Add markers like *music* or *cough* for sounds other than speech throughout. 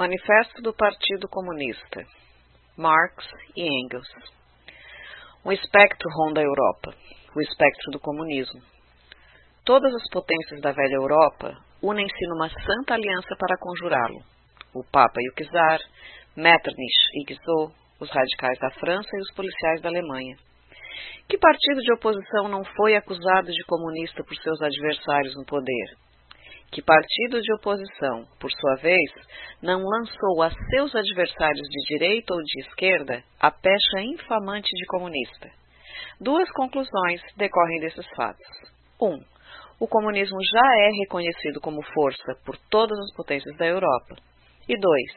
Manifesto do Partido Comunista Marx e Engels Um espectro ronda a Europa, o espectro do comunismo. Todas as potências da velha Europa unem-se numa santa aliança para conjurá-lo. O Papa e o Czar, Metternich e Guizot, os radicais da França e os policiais da Alemanha. Que partido de oposição não foi acusado de comunista por seus adversários no poder? Que partido de oposição, por sua vez, não lançou a seus adversários de direita ou de esquerda a pecha infamante de comunista. Duas conclusões decorrem desses fatos. 1. Um, o comunismo já é reconhecido como força por todas as potências da Europa. E dois,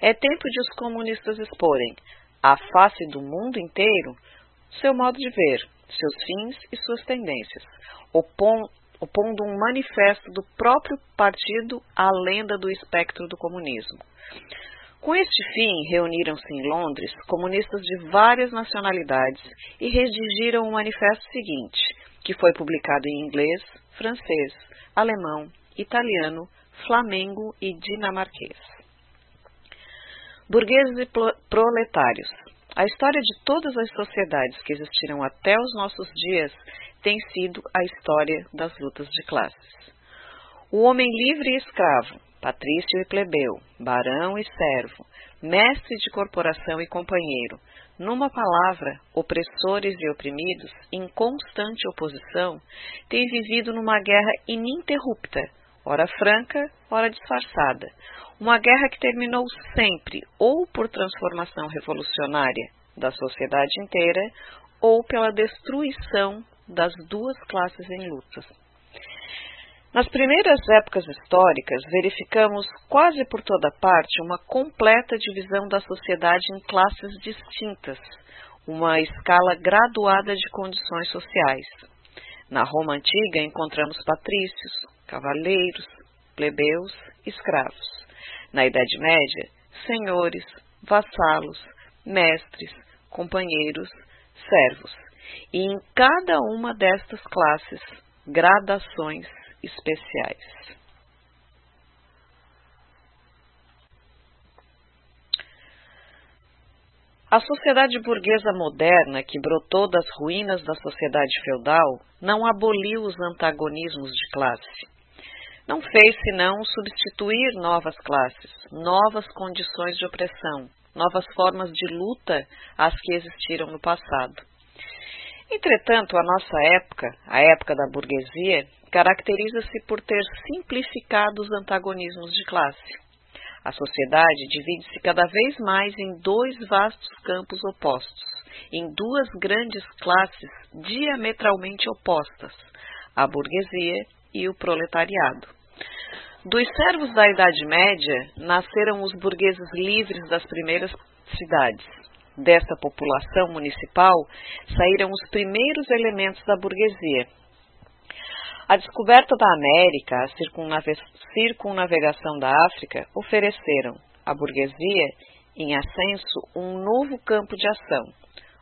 é tempo de os comunistas exporem, à face do mundo inteiro, seu modo de ver, seus fins e suas tendências, opondo um manifesto do próprio partido à lenda do espectro do comunismo. Com este fim, reuniram-se em Londres comunistas de várias nacionalidades e redigiram o manifesto seguinte, que foi publicado em inglês, francês, alemão, italiano, flamengo e dinamarquês. Burgueses e proletários. A história de todas as sociedades que existiram até os nossos dias tem sido a história das lutas de classes. O homem livre e escravo, patrício e plebeu, barão e servo, mestre de corporação e companheiro, numa palavra, opressores e oprimidos, em constante oposição, têm vivido numa guerra ininterrupta, ora franca, ora disfarçada, uma guerra que terminou sempre ou por transformação revolucionária da sociedade inteira ou pela destruição das duas classes em lutas. Nas primeiras épocas históricas, verificamos quase por toda parte uma completa divisão da sociedade em classes distintas, uma escala graduada de condições sociais. Na Roma antiga encontramos patrícios, cavaleiros, plebeus, escravos. Na Idade Média, senhores, vassalos, mestres, companheiros, servos e em cada uma destas classes gradações especiais. A sociedade burguesa moderna, que brotou das ruínas da sociedade feudal, não aboliu os antagonismos de classe. Não fez senão substituir novas classes, novas condições de opressão, novas formas de luta às que existiram no passado. Entretanto, a nossa época, a época da burguesia, caracteriza-se por ter simplificado os antagonismos de classe. A sociedade divide-se cada vez mais em dois vastos campos opostos, em duas grandes classes diametralmente opostas, a burguesia e o proletariado. Dos servos da Idade Média nasceram os burgueses livres das primeiras cidades, desta população municipal saíram os primeiros elementos da burguesia. A descoberta da América, a circunnavegação da África ofereceram à burguesia em ascenso um novo campo de ação.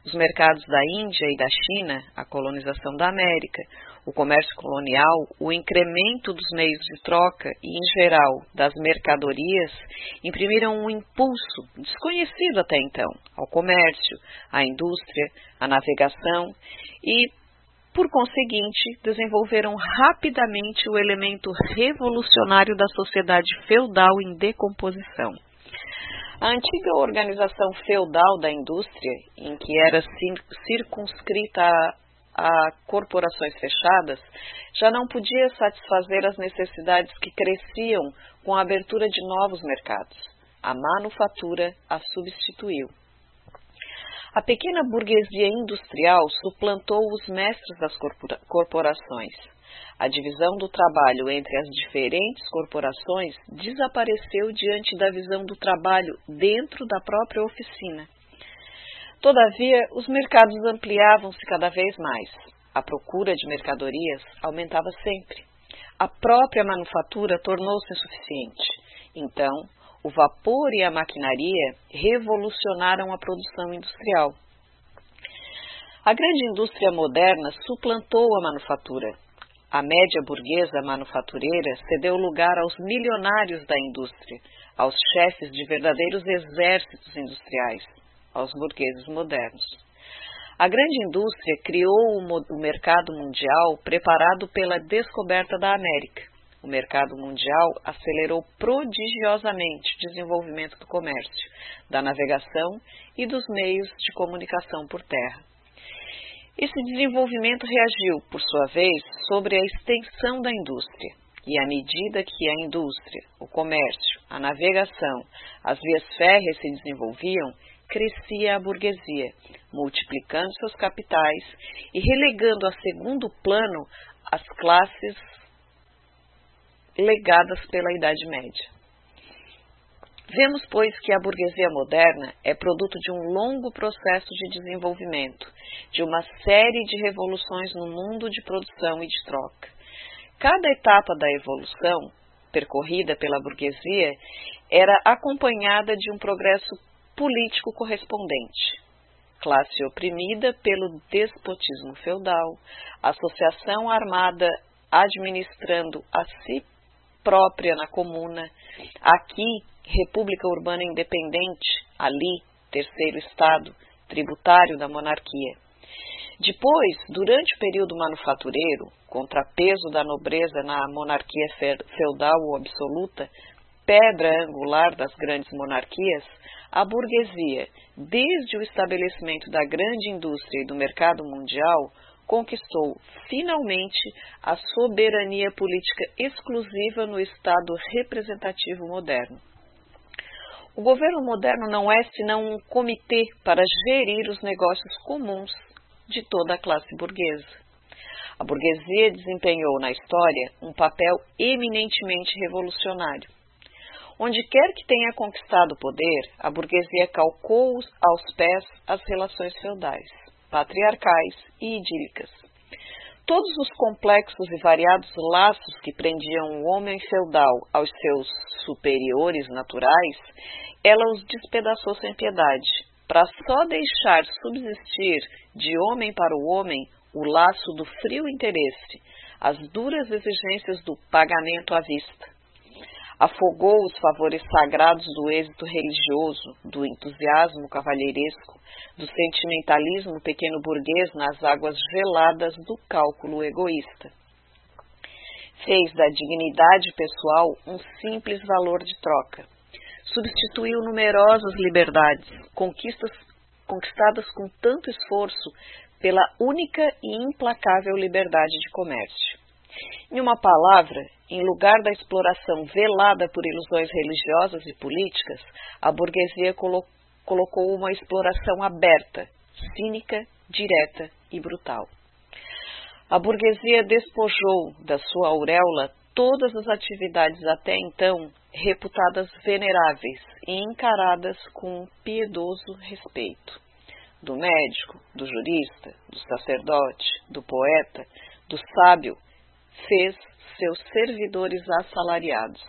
Os mercados da Índia e da China, a colonização da América, o comércio colonial, o incremento dos meios de troca e, em geral, das mercadorias, imprimiram um impulso desconhecido até então ao comércio, à indústria, à navegação e, por conseguinte, desenvolveram rapidamente o elemento revolucionário da sociedade feudal em decomposição. A antiga organização feudal da indústria, em que era circunscrita a corporações fechadas, já não podia satisfazer as necessidades que cresciam com a abertura de novos mercados. A manufatura a substituiu. A pequena burguesia industrial suplantou os mestres das corporações. A divisão do trabalho entre as diferentes corporações desapareceu diante da visão do trabalho dentro da própria oficina. Todavia, os mercados ampliavam-se cada vez mais. A procura de mercadorias aumentava sempre. A própria manufatura tornou-se insuficiente. Então, o vapor e a maquinaria revolucionaram a produção industrial. A grande indústria moderna suplantou a manufatura. A média burguesa manufatureira cedeu lugar aos milionários da indústria, aos chefes de verdadeiros exércitos industriais, aos burgueses modernos. A grande indústria criou o mercado mundial preparado pela descoberta da América. O mercado mundial acelerou prodigiosamente o desenvolvimento do comércio, da navegação e dos meios de comunicação por terra. Esse desenvolvimento reagiu, por sua vez, sobre a extensão da indústria. E à medida que a indústria, o comércio, a navegação, as vias férreas se desenvolviam, crescia a burguesia, multiplicando seus capitais e relegando a segundo plano as classes legadas pela Idade Média. Vemos, pois, que a burguesia moderna é produto de um longo processo de desenvolvimento, de uma série de revoluções no mundo de produção e de troca. Cada etapa da evolução, percorrida pela burguesia, era acompanhada de um progresso político correspondente. Classe oprimida pelo despotismo feudal, associação armada administrando a si própria na comuna, aqui República Urbana Independente, ali, terceiro estado, tributário da monarquia. Depois, durante o período manufatureiro, contrapeso da nobreza na monarquia feudal ou absoluta, pedra angular das grandes monarquias, a burguesia, desde o estabelecimento da grande indústria e do mercado mundial, conquistou finalmente a soberania política exclusiva no Estado representativo moderno. O governo moderno não é senão um comitê para gerir os negócios comuns de toda a classe burguesa. A burguesia desempenhou na história um papel eminentemente revolucionário. Onde quer que tenha conquistado o poder, a burguesia calcou aos pés as relações feudais, patriarcais e idílicas. Todos os complexos e variados laços que prendiam o homem feudal aos seus superiores naturais, ela os despedaçou sem piedade, para só deixar subsistir de homem para o homem o laço do frio interesse, as duras exigências do pagamento à vista. Afogou os favores sagrados do êxito religioso, do entusiasmo cavalheiresco, do sentimentalismo pequeno burguês nas águas geladas do cálculo egoísta. Fez da dignidade pessoal um simples valor de troca. Substituiu numerosas liberdades, conquistas, conquistadas com tanto esforço pela única e implacável liberdade de comércio. Em uma palavra, em lugar da exploração velada por ilusões religiosas e políticas, a burguesia colocou colocou uma exploração aberta, cínica, direta e brutal. A burguesia despojou da sua auréola todas as atividades até então reputadas veneráveis e encaradas com um piedoso respeito. Do médico, do jurista, do sacerdote, do poeta, do sábio, fez seus servidores assalariados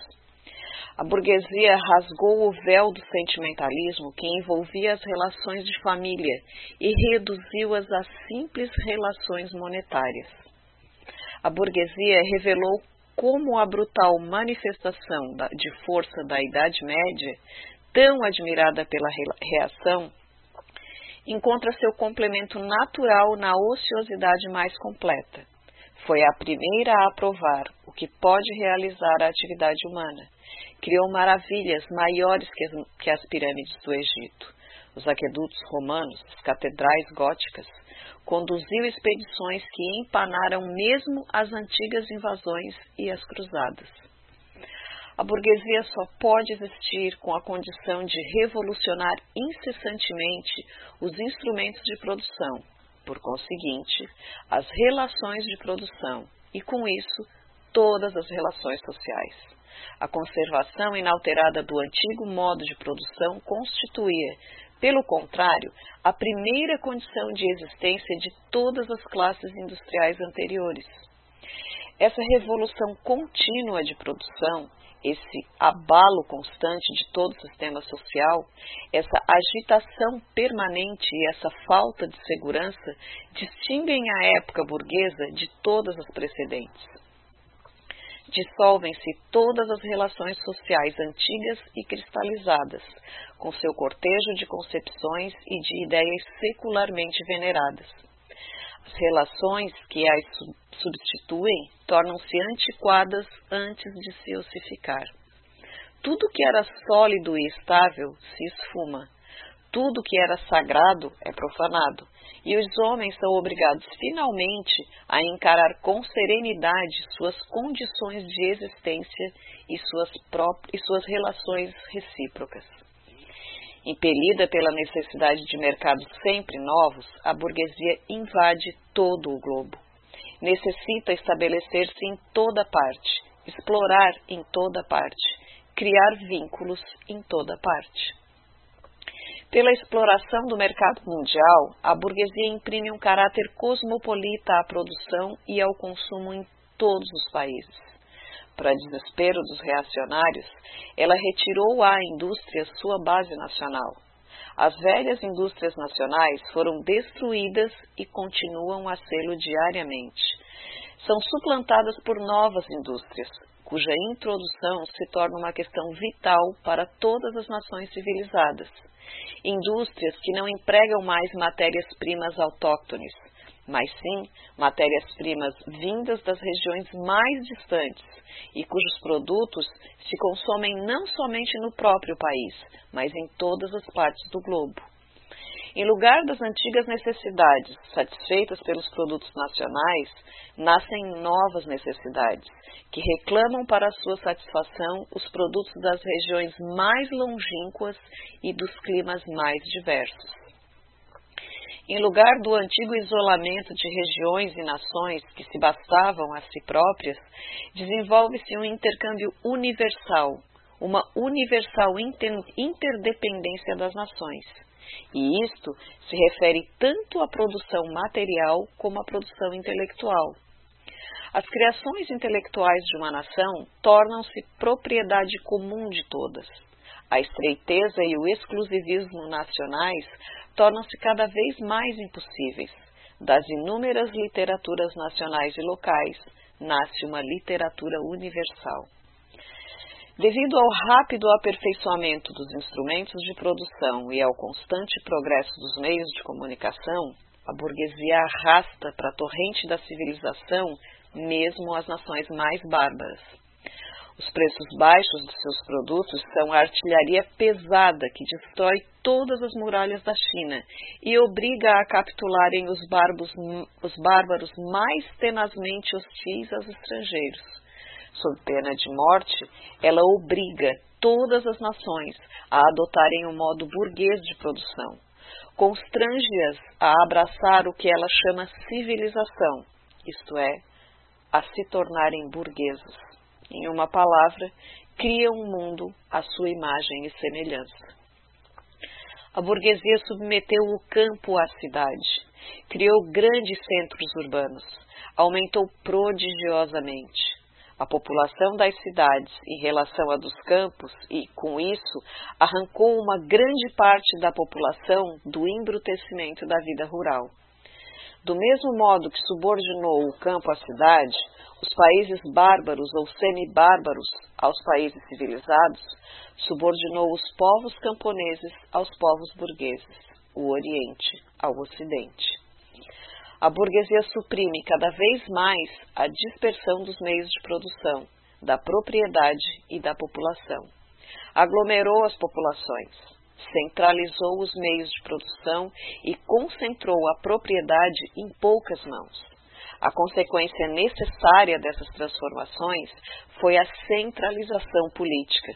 a burguesia rasgou o véu do sentimentalismo que envolvia as relações de família e reduziu-as a simples relações monetárias. A burguesia revelou como a brutal manifestação de força da Idade Média, tão admirada pela reação, encontra seu complemento natural na ociosidade mais completa. Foi a primeira a aprovar o que pode realizar a atividade humana criou maravilhas maiores que as, que as pirâmides do Egito, os aquedutos romanos, as catedrais góticas, conduziu expedições que empanaram mesmo as antigas invasões e as cruzadas. A burguesia só pode existir com a condição de revolucionar incessantemente os instrumentos de produção, por conseguinte, as relações de produção e, com isso, todas as relações sociais. A conservação inalterada do antigo modo de produção constituía, pelo contrário, a primeira condição de existência de todas as classes industriais anteriores. Essa revolução contínua de produção, esse abalo constante de todo o sistema social, essa agitação permanente e essa falta de segurança distinguem a época burguesa de todas as precedentes. dissolvem-se todas as relações sociais antigas e cristalizadas, com seu cortejo de concepções e de ideias secularmente veneradas. As relações que as substituem tornam-se antiquadas antes de se ossificar. Tudo que era sólido e estável se esfuma. Tudo que era sagrado é profanado. E os homens são obrigados finalmente a encarar com serenidade suas condições de existência e suas, e suas relações recíprocas. Impelida pela necessidade de mercados sempre novos, a burguesia invade todo o globo. Necessita estabelecer-se em toda parte, explorar em toda parte, criar vínculos em toda parte. Pela exploração do mercado mundial, a burguesia imprime um caráter cosmopolita à produção e ao consumo em todos os países. Para desespero dos reacionários, ela retirou à indústria sua base nacional. As velhas indústrias nacionais foram destruídas e continuam a sê-lo diariamente. São suplantadas por novas indústrias, cuja introdução se torna uma questão vital para todas as nações civilizadas. Indústrias que não empregam mais matérias-primas autóctones, mas sim matérias-primas vindas das regiões mais distantes e cujos produtos se consomem não somente no próprio país, mas em todas as partes do globo. Em lugar das antigas necessidades satisfeitas pelos produtos nacionais, nascem novas necessidades, que reclamam para sua satisfação os produtos das regiões mais longínquas e dos climas mais diversos. Em lugar do antigo isolamento de regiões e nações que se bastavam a si próprias, desenvolve-se um intercâmbio universal, uma universal interdependência das nações e isto se refere tanto à produção material como à produção intelectual. As criações intelectuais de uma nação tornam-se propriedade comum de todas. A estreiteza e o exclusivismo nacionais tornam-se cada vez mais impossíveis. Das inúmeras literaturas nacionais e locais, nasce uma literatura universal. Devido ao rápido aperfeiçoamento dos instrumentos de produção e ao constante progresso dos meios de comunicação, a burguesia arrasta para a torrente da civilização mesmo as nações mais bárbaras. Os preços baixos de seus produtos são a artilharia pesada que destrói todas as muralhas da China e obriga a capitularem os, barbos, os bárbaros mais tenazmente hostis aos estrangeiros sob pena de morte, ela obriga todas as nações a adotarem o um modo burguês de produção. Constrange-as a abraçar o que ela chama civilização, isto é, a se tornarem burgueses. Em uma palavra, cria um mundo à sua imagem e semelhança. A burguesia submeteu o campo à cidade, criou grandes centros urbanos, aumentou prodigiosamente a população das cidades em relação à dos campos e, com isso, arrancou uma grande parte da população do embrutecimento da vida rural. Do mesmo modo que subordinou o campo à cidade, os países bárbaros ou semi-bárbaros aos países civilizados, subordinou os povos camponeses aos povos burgueses, o Oriente ao Ocidente a burguesia suprime cada vez mais a dispersão dos meios de produção, da propriedade e da população. Aglomerou as populações, centralizou os meios de produção e concentrou a propriedade em poucas mãos. A consequência necessária dessas transformações foi a centralização política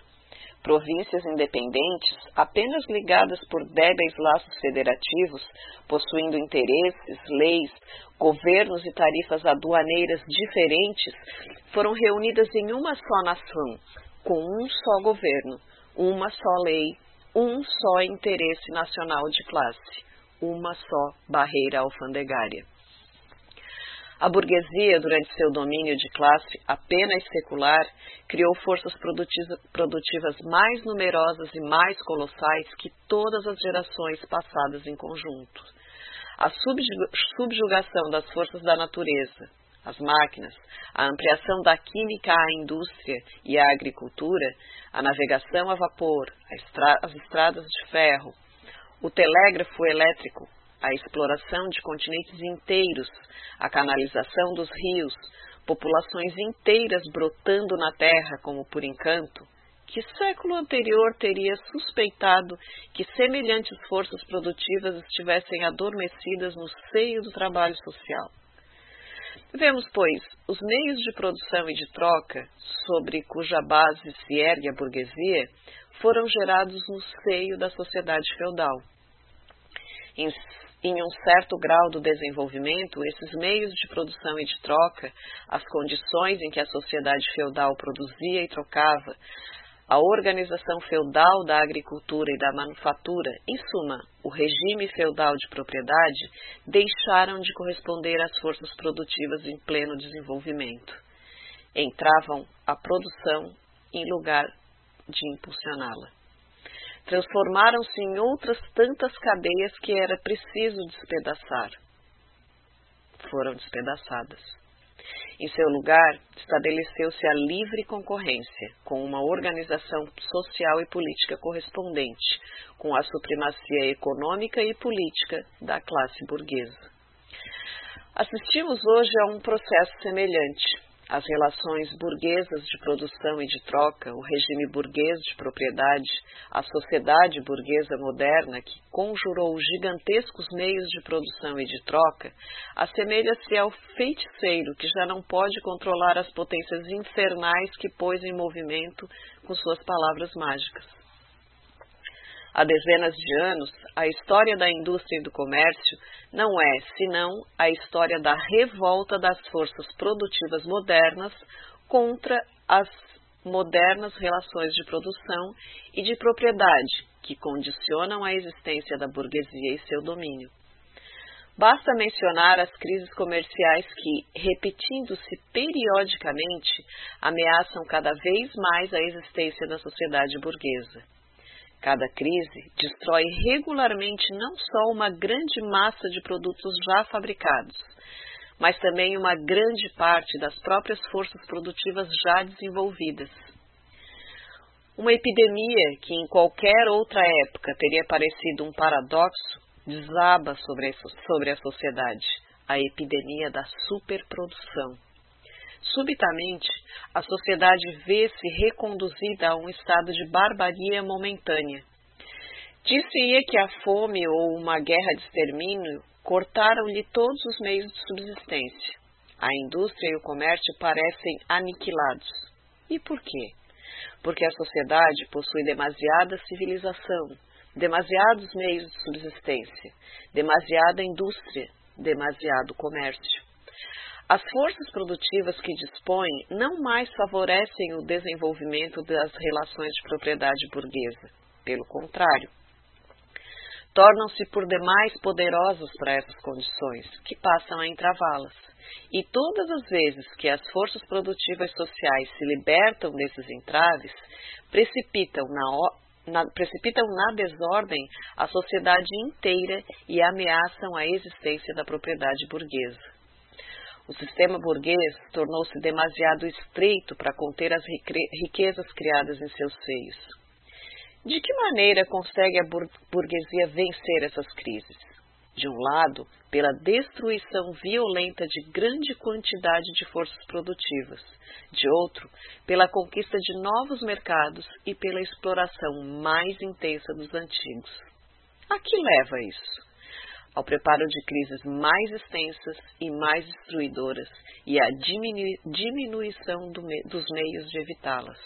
províncias independentes, apenas ligadas por débeis laços federativos, possuindo interesses, leis, governos e tarifas aduaneiras diferentes, foram reunidas em uma só nação, com um só governo, uma só lei, um só interesse nacional de classe, uma só barreira alfandegária. A burguesia, durante seu domínio de classe apenas secular, criou forças produtivas mais numerosas e mais colossais que todas as gerações passadas em conjunto. A subjugação das forças da natureza, as máquinas, a ampliação da química à indústria e à agricultura, a navegação a vapor, as estradas de ferro, o telégrafo elétrico, a exploração de continentes inteiros, a canalização dos rios, populações inteiras brotando na terra como por encanto, que século anterior teria suspeitado que semelhantes forças produtivas estivessem adormecidas no seio do trabalho social? Vemos, pois, os meios de produção e de troca, sobre cuja base se ergue a burguesia, foram gerados no seio da sociedade feudal. Em, em um certo grau do desenvolvimento, esses meios de produção e de troca, as condições em que a sociedade feudal produzia e trocava, a organização feudal da agricultura e da manufatura, em suma, o regime feudal de propriedade, deixaram de corresponder às forças produtivas em pleno desenvolvimento. Entravam a produção em lugar de impulsioná-la. Transformaram-se em outras tantas cadeias que era preciso despedaçar. Foram despedaçadas. Em seu lugar, estabeleceu-se a livre concorrência, com uma organização social e política correspondente, com a supremacia econômica e política da classe burguesa. Assistimos hoje a um processo semelhante, as relações burguesas de produção e de troca, o regime burguês de propriedade, a sociedade burguesa moderna que conjurou gigantescos meios de produção e de troca, assemelha-se ao feiticeiro que já não pode controlar as potências infernais que pôs em movimento com suas palavras mágicas. Há dezenas de anos, a história da indústria e do comércio não é, senão, a história da revolta das forças produtivas modernas contra as modernas relações de produção e de propriedade que condicionam a existência da burguesia e seu domínio. Basta mencionar as crises comerciais que, repetindo-se periodicamente, ameaçam cada vez mais a existência da sociedade burguesa. Cada crise destrói regularmente não só uma grande massa de produtos já fabricados, mas também uma grande parte das próprias forças produtivas já desenvolvidas. Uma epidemia que em qualquer outra época teria parecido um paradoxo desaba sobre a sociedade a epidemia da superprodução. Subitamente, a sociedade vê-se reconduzida a um estado de barbaria momentânea. Disse-ia que a fome ou uma guerra de extermínio cortaram-lhe todos os meios de subsistência. A indústria e o comércio parecem aniquilados. E por quê? Porque a sociedade possui demasiada civilização, demasiados meios de subsistência, demasiada indústria, demasiado comércio. As forças produtivas que dispõe não mais favorecem o desenvolvimento das relações de propriedade burguesa. Pelo contrário, tornam-se por demais poderosas para essas condições, que passam a entravá-las. E todas as vezes que as forças produtivas sociais se libertam desses entraves, precipitam na, na, precipitam na desordem a sociedade inteira e ameaçam a existência da propriedade burguesa. O sistema burguês tornou-se demasiado estreito para conter as riquezas criadas em seus seios. De que maneira consegue a burguesia vencer essas crises? De um lado, pela destruição violenta de grande quantidade de forças produtivas, de outro, pela conquista de novos mercados e pela exploração mais intensa dos antigos. A que leva isso? Ao preparo de crises mais extensas e mais destruidoras e à diminuição do me dos meios de evitá-las.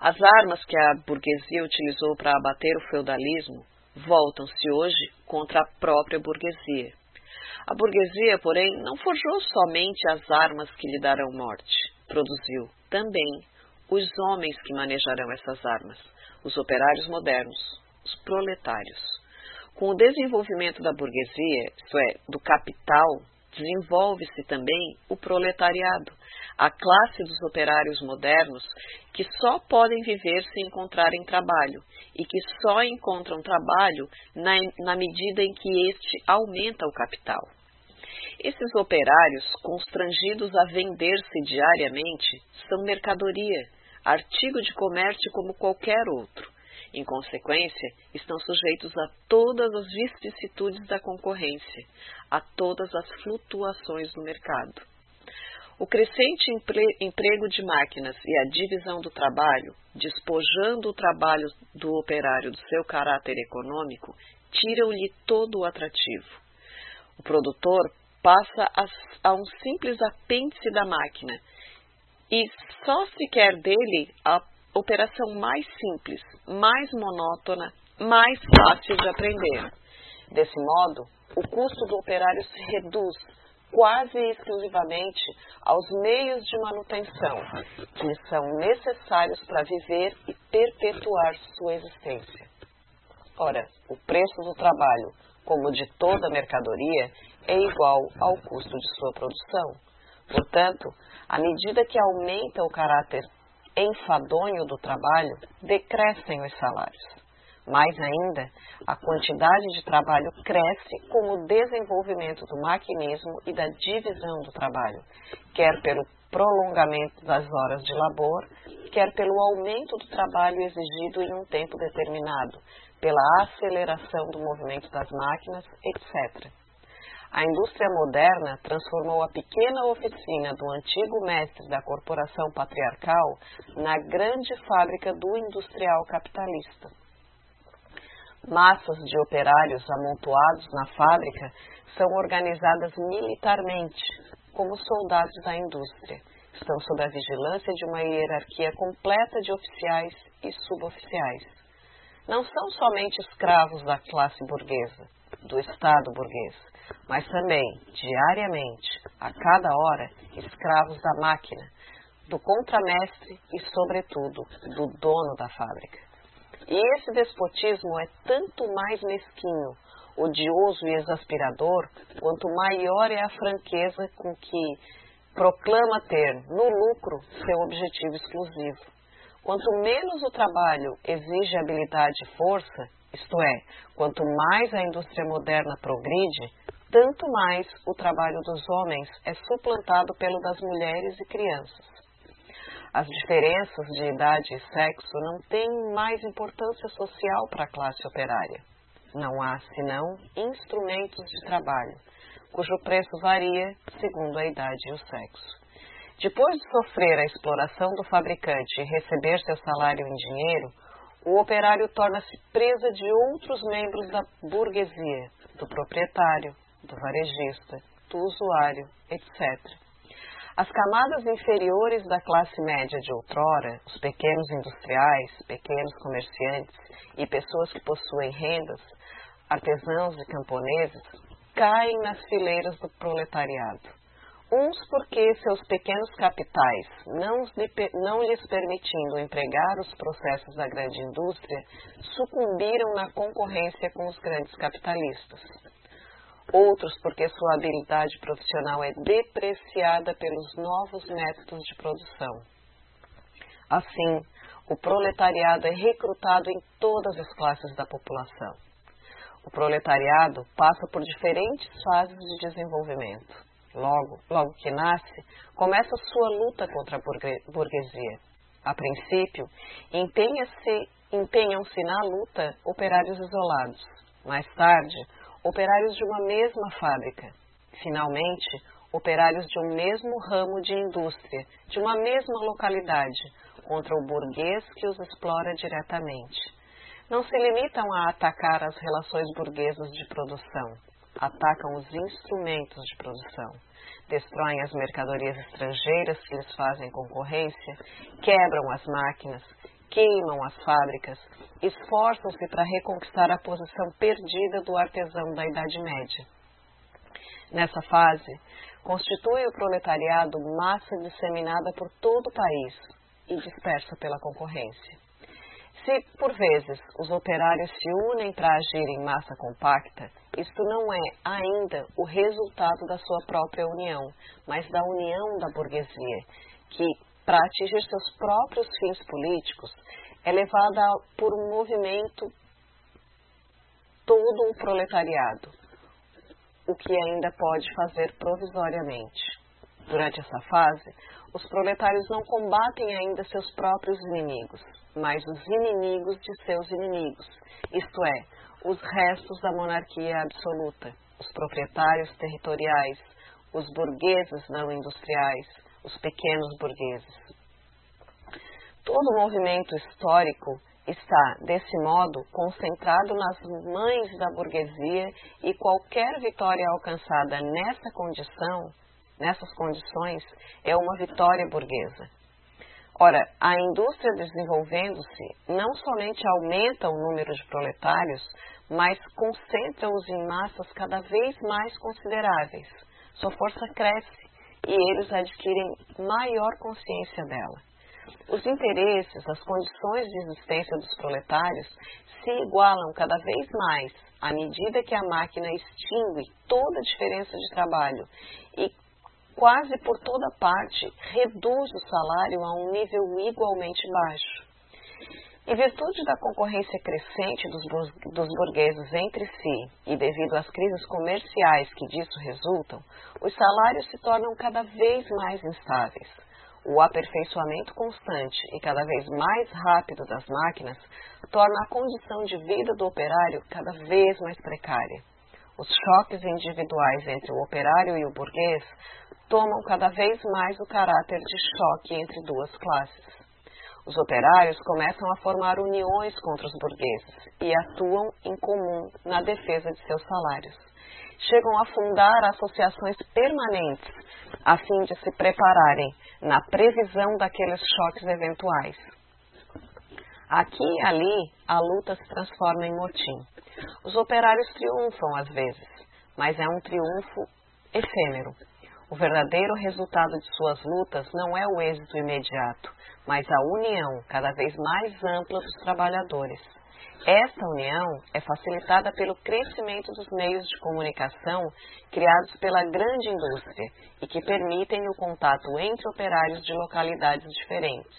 As armas que a burguesia utilizou para abater o feudalismo voltam-se hoje contra a própria burguesia. A burguesia, porém, não forjou somente as armas que lhe darão morte, produziu também os homens que manejarão essas armas, os operários modernos, os proletários. Com o desenvolvimento da burguesia, isto é, do capital, desenvolve-se também o proletariado, a classe dos operários modernos que só podem viver se encontrarem trabalho e que só encontram trabalho na, na medida em que este aumenta o capital. Esses operários, constrangidos a vender-se diariamente, são mercadoria, artigo de comércio como qualquer outro. Em consequência, estão sujeitos a todas as vicissitudes da concorrência, a todas as flutuações do mercado. O crescente emprego de máquinas e a divisão do trabalho, despojando o trabalho do operário do seu caráter econômico, tiram-lhe todo o atrativo. O produtor passa a, a um simples apêndice da máquina e só se quer dele a operação mais simples, mais monótona, mais fácil de aprender. Desse modo, o custo do operário se reduz quase exclusivamente aos meios de manutenção que são necessários para viver e perpetuar sua existência. Ora, o preço do trabalho, como de toda mercadoria, é igual ao custo de sua produção. Portanto, à medida que aumenta o caráter enfadonho do trabalho, decrescem os salários. Mais ainda, a quantidade de trabalho cresce com o desenvolvimento do maquinismo e da divisão do trabalho, quer pelo prolongamento das horas de labor, quer pelo aumento do trabalho exigido em um tempo determinado, pela aceleração do movimento das máquinas, etc. A indústria moderna transformou a pequena oficina do antigo mestre da corporação patriarcal na grande fábrica do industrial capitalista. Massas de operários amontoados na fábrica são organizadas militarmente, como soldados da indústria. Estão sob a vigilância de uma hierarquia completa de oficiais e suboficiais. Não são somente escravos da classe burguesa, do Estado burguês, mas também, diariamente, a cada hora, escravos da máquina, do contramestre e, sobretudo, do dono da fábrica. E esse despotismo é tanto mais mesquinho, odioso e exaspirador, quanto maior é a franqueza com que proclama ter, no lucro, seu objetivo exclusivo. Quanto menos o trabalho exige habilidade e força, isto é, quanto mais a indústria moderna progride, tanto mais o trabalho dos homens é suplantado pelo das mulheres e crianças. As diferenças de idade e sexo não têm mais importância social para a classe operária. Não há, senão, instrumentos de trabalho, cujo preço varia segundo a idade e o sexo. Depois de sofrer a exploração do fabricante e receber seu salário em dinheiro, o operário torna-se presa de outros membros da burguesia, do proprietário, do varejista, do usuário, etc. As camadas inferiores da classe média de outrora, os pequenos industriais, pequenos comerciantes e pessoas que possuem rendas, artesãos e camponeses, caem nas fileiras do proletariado. Uns porque seus pequenos capitais, não, não lhes permitindo empregar os processos da grande indústria, sucumbiram na concorrência com os grandes capitalistas outros porque sua habilidade profissional é depreciada pelos novos métodos de produção. Assim, o proletariado é recrutado em todas as classes da população. O proletariado passa por diferentes fases de desenvolvimento. Logo, logo que nasce, começa sua luta contra a burguesia. A princípio, empenham-se na luta operários isolados. Mais tarde, operários de uma mesma fábrica. Finalmente, operários de um mesmo ramo de indústria, de uma mesma localidade, contra o burguês que os explora diretamente. Não se limitam a atacar as relações burguesas de produção, atacam os instrumentos de produção, destroem as mercadorias estrangeiras que lhes fazem concorrência, quebram as máquinas, queimam as fábricas, esforçam-se para reconquistar a posição perdida do artesão da Idade Média. Nessa fase, constitui o proletariado massa disseminada por todo o país e dispersa pela concorrência. Se, por vezes, os operários se unem para agir em massa compacta, isto não é ainda o resultado da sua própria união, mas da união da burguesia, que, para atingir seus próprios fins políticos, é levada por um movimento todo o proletariado. o que ainda pode fazer provisoriamente. Durante essa fase, os proletários não combatem ainda seus próprios inimigos, mas os inimigos de seus inimigos, isto é, os restos da monarquia absoluta, os proprietários territoriais, os burgueses não industriais, os pequenos burgueses. Todo o movimento histórico está, desse modo, concentrado nas mães da burguesia e qualquer vitória alcançada nessa condição, nessas condições, é uma vitória burguesa. Ora, a indústria desenvolvendo-se não somente aumenta o número de proletários, mas concentra-os em massas cada vez mais consideráveis. Sua força cresce e eles adquirem maior consciência dela. Os interesses, as condições de existência dos proletários se igualam cada vez mais à medida que a máquina extingue toda a diferença de trabalho e quase por toda parte reduz o salário a um nível igualmente baixo. Em virtude da concorrência crescente dos, dos burgueses entre si e devido às crises comerciais que disso resultam, os salários se tornam cada vez mais instáveis. O aperfeiçoamento constante e cada vez mais rápido das máquinas torna a condição de vida do operário cada vez mais precária. Os choques individuais entre o operário e o burguês tomam cada vez mais o caráter de choque entre duas classes. Os operários começam a formar uniões contra os burgueses e atuam em comum na defesa de seus salários. Chegam a fundar associações permanentes a fim de se prepararem na previsão daqueles choques eventuais. Aqui e ali, a luta se transforma em motim. Os operários triunfam às vezes, mas é um triunfo efêmero. O verdadeiro resultado de suas lutas não é o êxito imediato, mas a união cada vez mais ampla dos trabalhadores. Esta união é facilitada pelo crescimento dos meios de comunicação criados pela grande indústria e que permitem o contato entre operários de localidades diferentes.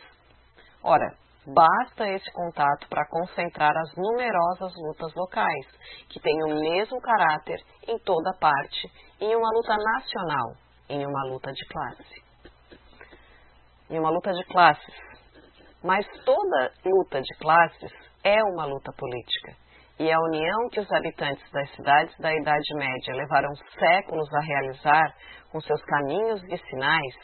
Ora, basta esse contato para concentrar as numerosas lutas locais, que têm o mesmo caráter em toda parte, em uma luta nacional, em uma luta de classe. Em uma luta de classes. Mas toda luta de classes é uma luta política. E a união que os habitantes das cidades da Idade Média levaram séculos a realizar com seus caminhos vicinais,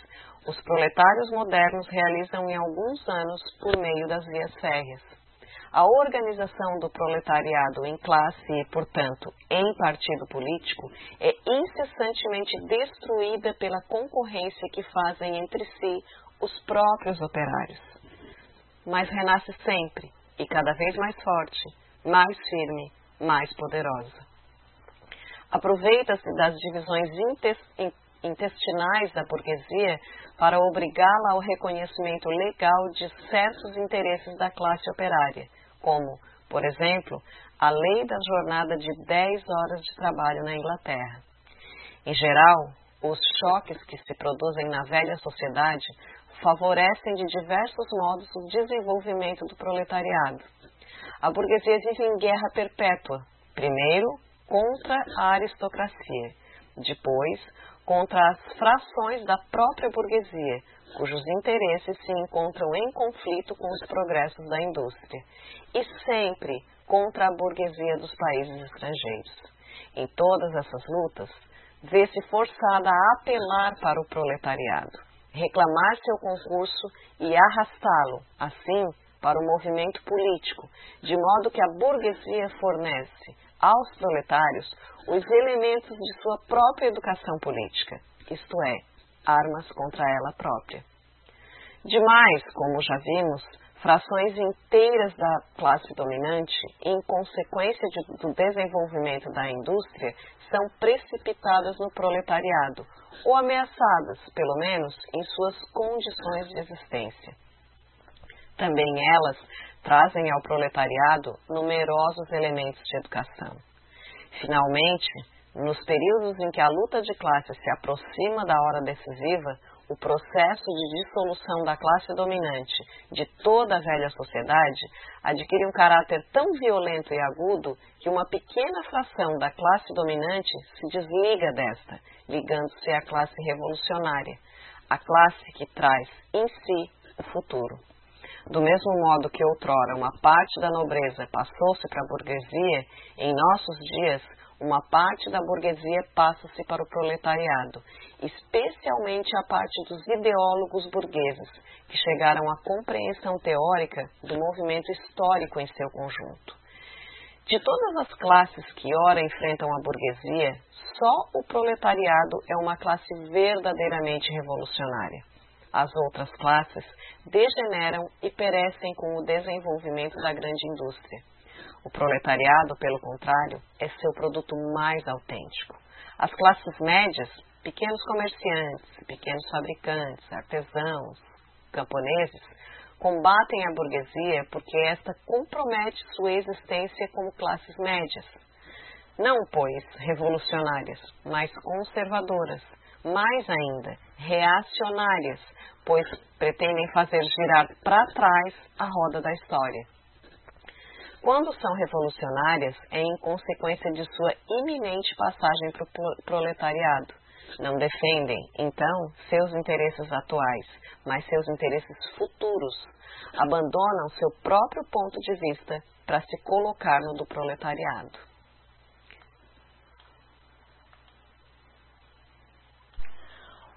os proletários modernos realizam em alguns anos por meio das vias férreas. A organização do proletariado em classe e, portanto, em partido político é incessantemente destruída pela concorrência que fazem entre si os próprios operários. Mas renasce sempre e cada vez mais forte, mais firme, mais poderosa. Aproveita-se das divisões intestinais da burguesia para obrigá-la ao reconhecimento legal de certos interesses da classe operária, como, por exemplo, a lei da jornada de 10 horas de trabalho na Inglaterra. Em geral, os choques que se produzem na velha sociedade favorecem de diversos modos o desenvolvimento do proletariado. A burguesia vive em guerra perpétua, primeiro contra a aristocracia, depois contra as frações da própria burguesia, cujos interesses se encontram em conflito com os progressos da indústria, e sempre contra a burguesia dos países estrangeiros. Em todas essas lutas, vê-se forçada a apelar para o proletariado reclamar seu concurso e arrastá-lo, assim, para o movimento político, de modo que a burguesia fornece aos proletários os elementos de sua própria educação política, isto é, armas contra ela própria. Demais, como já vimos, frações inteiras da classe dominante, em consequência de, do desenvolvimento da indústria, são precipitadas no proletariado, ou ameaçadas, pelo menos, em suas condições de existência. Também elas trazem ao proletariado numerosos elementos de educação. Finalmente, nos períodos em que a luta de classe se aproxima da hora decisiva, o processo de dissolução da classe dominante de toda a velha sociedade adquire um caráter tão violento e agudo que uma pequena fração da classe dominante se desliga desta, ligando-se à classe revolucionária, a classe que traz em si o futuro. Do mesmo modo que outrora uma parte da nobreza passou-se para a burguesia, em nossos dias uma parte da burguesia passa-se para o proletariado, especialmente a parte dos ideólogos burgueses, que chegaram à compreensão teórica do movimento histórico em seu conjunto. De todas as classes que ora enfrentam a burguesia, só o proletariado é uma classe verdadeiramente revolucionária. As outras classes degeneram e perecem com o desenvolvimento da grande indústria. O proletariado, pelo contrário, é seu produto mais autêntico. As classes médias, pequenos comerciantes, pequenos fabricantes, artesãos, camponeses, combatem a burguesia porque esta compromete sua existência como classes médias. Não, pois, revolucionárias, mas conservadoras, mais ainda, reacionárias, pois pretendem fazer girar para trás a roda da história. Quando são revolucionárias, é em consequência de sua iminente passagem para o proletariado. Não defendem, então, seus interesses atuais, mas seus interesses futuros. Abandonam seu próprio ponto de vista para se colocar no do proletariado.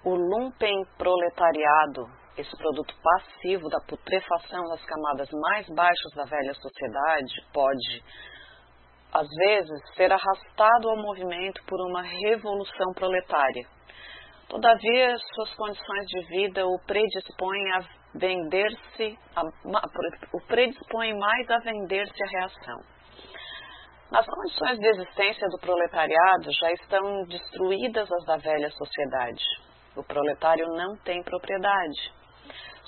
O lumpen proletariado esse produto passivo da putrefação das camadas mais baixas da velha sociedade pode, às vezes, ser arrastado ao movimento por uma revolução proletária. Todavia, suas condições de vida o predispõem a vender-se, o mais a vender-se à reação. As condições de existência do proletariado já estão destruídas as da velha sociedade. O proletário não tem propriedade.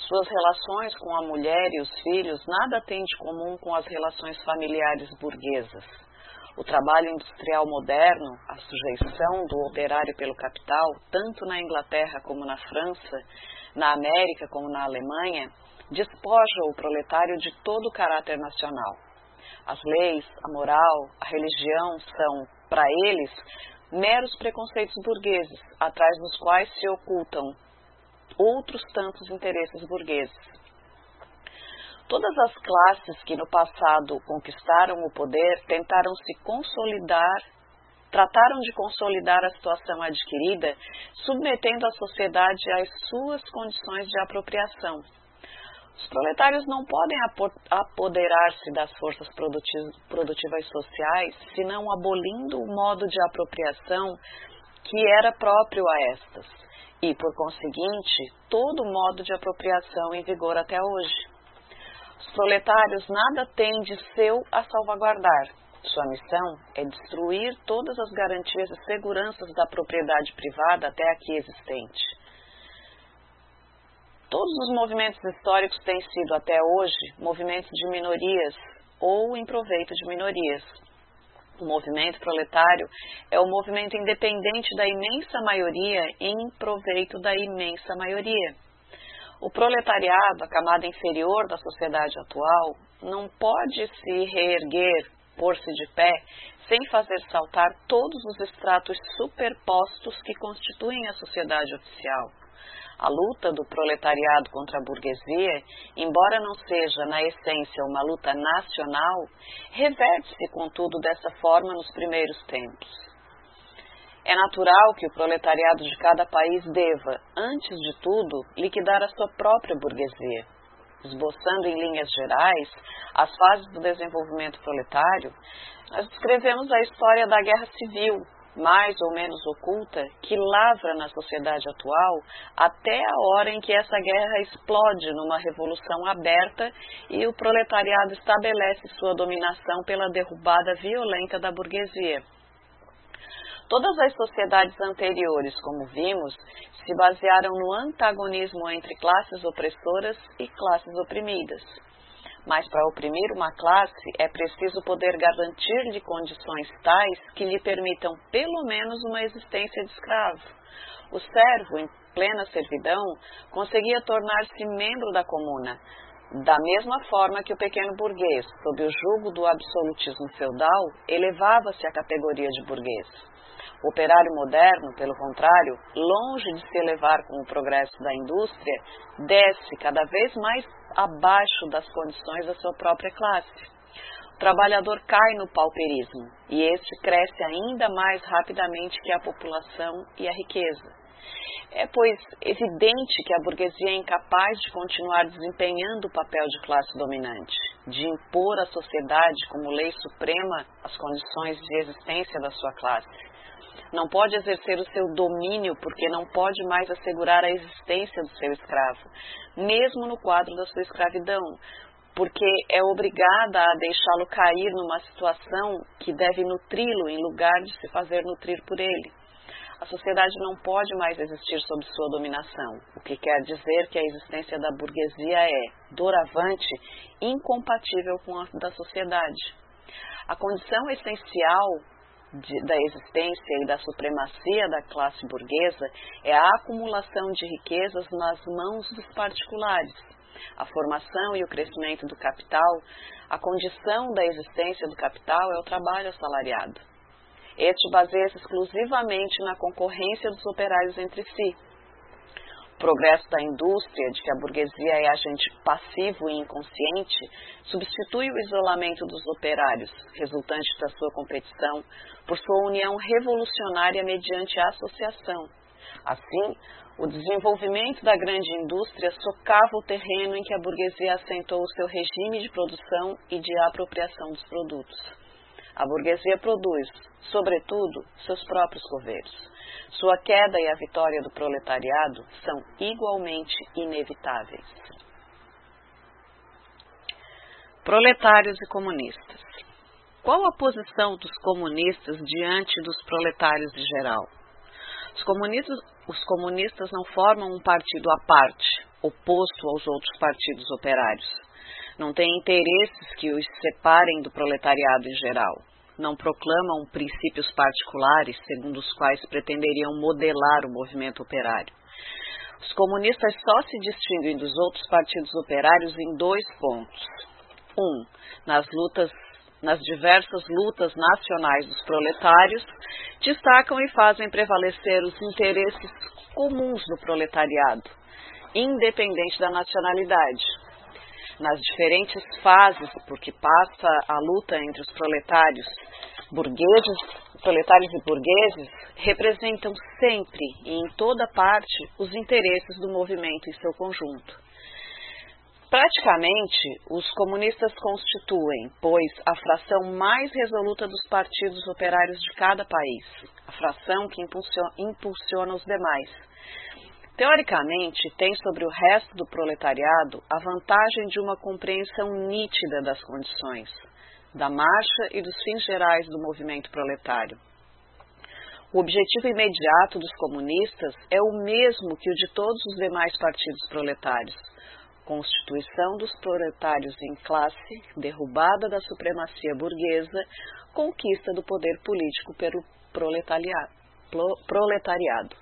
Suas relações com a mulher e os filhos nada têm de comum com as relações familiares burguesas. O trabalho industrial moderno, a sujeição do operário pelo capital, tanto na Inglaterra como na França, na América como na Alemanha, despoja o proletário de todo o caráter nacional. As leis, a moral, a religião são, para eles, meros preconceitos burgueses, atrás dos quais se ocultam outros tantos interesses burgueses. Todas as classes que no passado conquistaram o poder tentaram se consolidar, trataram de consolidar a situação adquirida, submetendo a sociedade às suas condições de apropriação. Os proletários não podem apoderar-se das forças produtivas sociais, senão abolindo o modo de apropriação que era próprio a estas e, por conseguinte, todo o modo de apropriação em vigor até hoje. Os proletários nada têm de seu a salvaguardar. Sua missão é destruir todas as garantias e seguranças da propriedade privada até aqui existente. Todos os movimentos históricos têm sido até hoje movimentos de minorias ou em proveito de minorias. O movimento proletário é o movimento independente da imensa maioria em proveito da imensa maioria. O proletariado, a camada inferior da sociedade atual, não pode se reerguer, pôr-se de pé, sem fazer saltar todos os estratos superpostos que constituem a sociedade oficial. A luta do proletariado contra a burguesia, embora não seja na essência uma luta nacional, reverte-se, contudo, dessa forma nos primeiros tempos. É natural que o proletariado de cada país deva, antes de tudo, liquidar a sua própria burguesia. Esboçando em linhas gerais as fases do desenvolvimento proletário, nós descrevemos a história da Guerra Civil, mais ou menos oculta, que lavra na sociedade atual até a hora em que essa guerra explode numa revolução aberta e o proletariado estabelece sua dominação pela derrubada violenta da burguesia. Todas as sociedades anteriores, como vimos, se basearam no antagonismo entre classes opressoras e classes oprimidas. Mas para oprimir uma classe é preciso poder garantir-lhe condições tais que lhe permitam pelo menos uma existência de escravo. O servo, plena servidão, conseguia tornar-se membro da comuna, da mesma forma que o pequeno burguês, sob o jugo do absolutismo feudal, elevava-se à categoria de burguês. O operário moderno, pelo contrário, longe de se elevar com o progresso da indústria, desce cada vez mais abaixo das condições da sua própria classe. O trabalhador cai no pauperismo e este cresce ainda mais rapidamente que a população e a riqueza. É, pois, evidente que a burguesia é incapaz de continuar desempenhando o papel de classe dominante, de impor à sociedade como lei suprema as condições de existência da sua classe. Não pode exercer o seu domínio porque não pode mais assegurar a existência do seu escravo, mesmo no quadro da sua escravidão, porque é obrigada a deixá-lo cair numa situação que deve nutri-lo em lugar de se fazer nutrir por ele a sociedade não pode mais existir sob sua dominação, o que quer dizer que a existência da burguesia é, doravante, incompatível com a da sociedade. A condição essencial de, da existência e da supremacia da classe burguesa é a acumulação de riquezas nas mãos dos particulares. A formação e o crescimento do capital, a condição da existência do capital é o trabalho assalariado. Este baseia-se exclusivamente na concorrência dos operários entre si. Progresso da indústria, de que a burguesia é agente passivo e inconsciente, substitui o isolamento dos operários, resultante da sua competição, por sua união revolucionária mediante a associação. Assim, o desenvolvimento da grande indústria socava o terreno em que a burguesia assentou o seu regime de produção e de apropriação dos produtos. A burguesia produz, sobretudo, seus próprios governos. Sua queda e a vitória do proletariado são igualmente inevitáveis. Proletários e comunistas. Qual a posição dos comunistas diante dos proletários em geral? Os comunistas, os comunistas não formam um partido à parte, oposto aos outros partidos operários não têm interesses que os separem do proletariado em geral, não proclamam princípios particulares segundo os quais pretenderiam modelar o movimento operário. Os comunistas só se distinguem dos outros partidos operários em dois pontos. Um, nas lutas nas diversas lutas nacionais dos proletários, destacam e fazem prevalecer os interesses comuns do proletariado, independente da nacionalidade, nas diferentes fases, porque passa a luta entre os proletários burgueses, proletários e burgueses, representam sempre e em toda parte os interesses do movimento em seu conjunto. Praticamente, os comunistas constituem, pois, a fração mais resoluta dos partidos operários de cada país, a fração que impulsiona os demais, Teoricamente, tem sobre o resto do proletariado a vantagem de uma compreensão nítida das condições, da marcha e dos fins gerais do movimento proletário. O objetivo imediato dos comunistas é o mesmo que o de todos os demais partidos proletários: constituição dos proletários em classe, derrubada da supremacia burguesa, conquista do poder político pelo proletariado.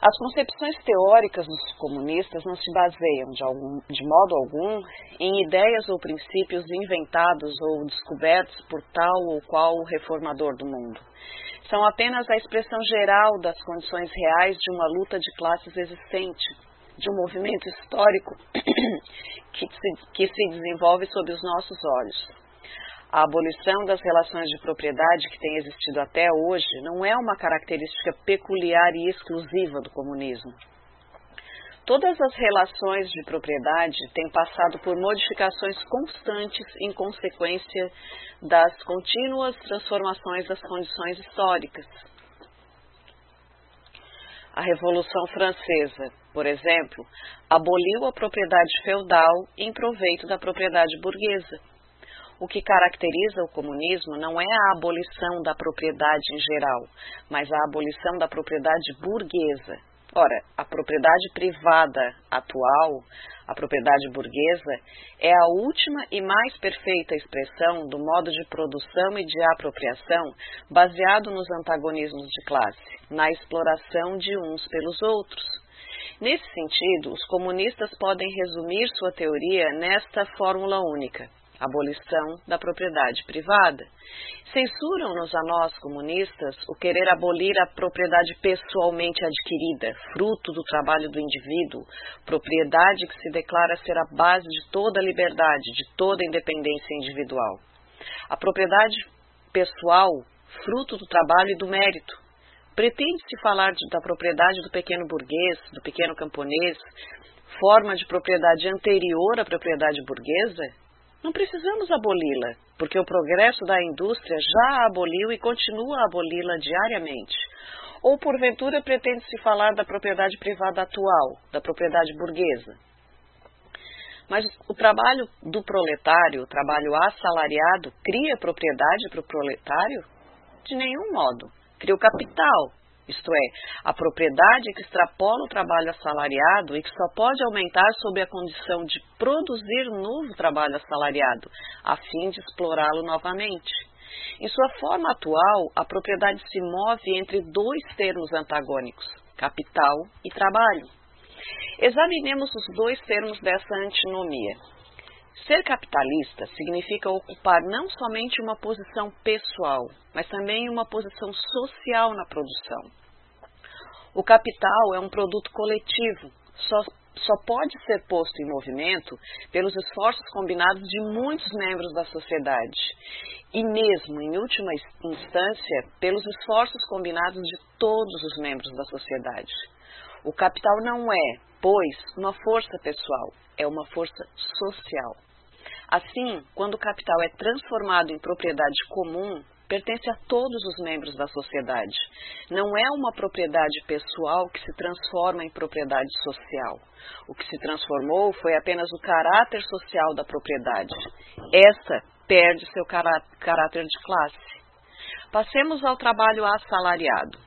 As concepções teóricas dos comunistas não se baseiam, de, algum, de, modo algum, em ideias ou princípios inventados ou descobertos por tal ou qual reformador do mundo. São apenas a expressão geral das condições reais de uma luta de classes existente, de um movimento histórico *coughs* que se, que se desenvolve sob os nossos olhos. A abolição das relações de propriedade que tem existido até hoje não é uma característica peculiar e exclusiva do comunismo. Todas as relações de propriedade têm passado por modificações constantes em consequência das contínuas transformações das condições históricas. A Revolução Francesa, por exemplo, aboliu a propriedade feudal em proveito da propriedade burguesa o que caracteriza o comunismo não é a abolição da propriedade em geral, mas a abolição da propriedade burguesa, Ora, a propriedade privada atual, a propriedade burguesa, é a última e mais perfeita expressão do modo de produção e de apropriação baseado nos antagonismos de classe, na exploração de uns pelos outros. Nesse sentido, os comunistas podem resumir sua teoria nesta fórmula única: abolição da propriedade privada. Censuram-nos a nós, comunistas, o querer abolir a propriedade pessoalmente adquirida, fruto do trabalho do indivíduo, propriedade que se declara ser a base de toda liberdade, de toda independência individual. A propriedade pessoal, fruto do trabalho e do mérito. Pretende-se falar de, da propriedade do pequeno burguês, do pequeno camponês, forma de propriedade anterior à propriedade burguesa? Não precisamos aboli-la, porque o progresso da indústria já a aboliu e continua a aboli-la diariamente. Ou, porventura, pretende-se falar da propriedade privada atual, da propriedade burguesa. Mas o trabalho do proletário, o trabalho assalariado, cria propriedade para o proletário? De nenhum modo. Cria o capital, isto é, a propriedade que extrapola o trabalho assalariado e que só pode aumentar sob a condição de produzir novo trabalho assalariado, a fim de explorá-lo novamente. Em sua forma atual, a propriedade se move entre dois termos antagônicos, capital e trabalho. Examinemos os dois termos dessa antinomia. Ser capitalista significa ocupar não somente uma posição pessoal, mas também uma posição social na produção. O capital é um produto coletivo, só, só pode ser posto em movimento pelos esforços combinados de muitos membros da sociedade e, mesmo em última instância, pelos esforços combinados de todos os membros da sociedade. O capital não é, pois, uma força pessoal, é uma força social. Assim, quando o capital é transformado em propriedade comum, pertence a todos os membros da sociedade. Não é uma propriedade pessoal que se transforma em propriedade social. O que se transformou foi apenas o caráter social da propriedade. Essa perde seu caráter de classe. Passemos ao trabalho assalariado.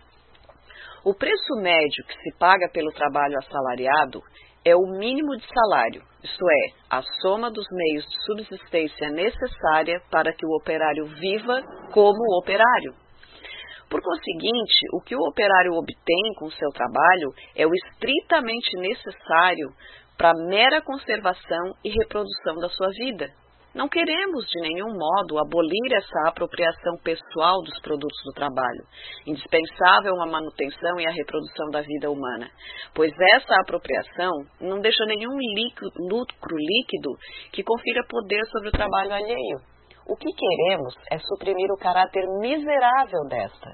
O preço médio que se paga pelo trabalho assalariado é o mínimo de salário, isto é, a soma dos meios de subsistência necessária para que o operário viva como operário. Por conseguinte, o que o operário obtém com seu trabalho é o estritamente necessário para a mera conservação e reprodução da sua vida. Não queremos de nenhum modo abolir essa apropriação pessoal dos produtos do trabalho, indispensável à manutenção e à reprodução da vida humana, pois essa apropriação não deixa nenhum lucro líquido que confira poder sobre o trabalho alheio. O que queremos é suprimir o caráter miserável desta.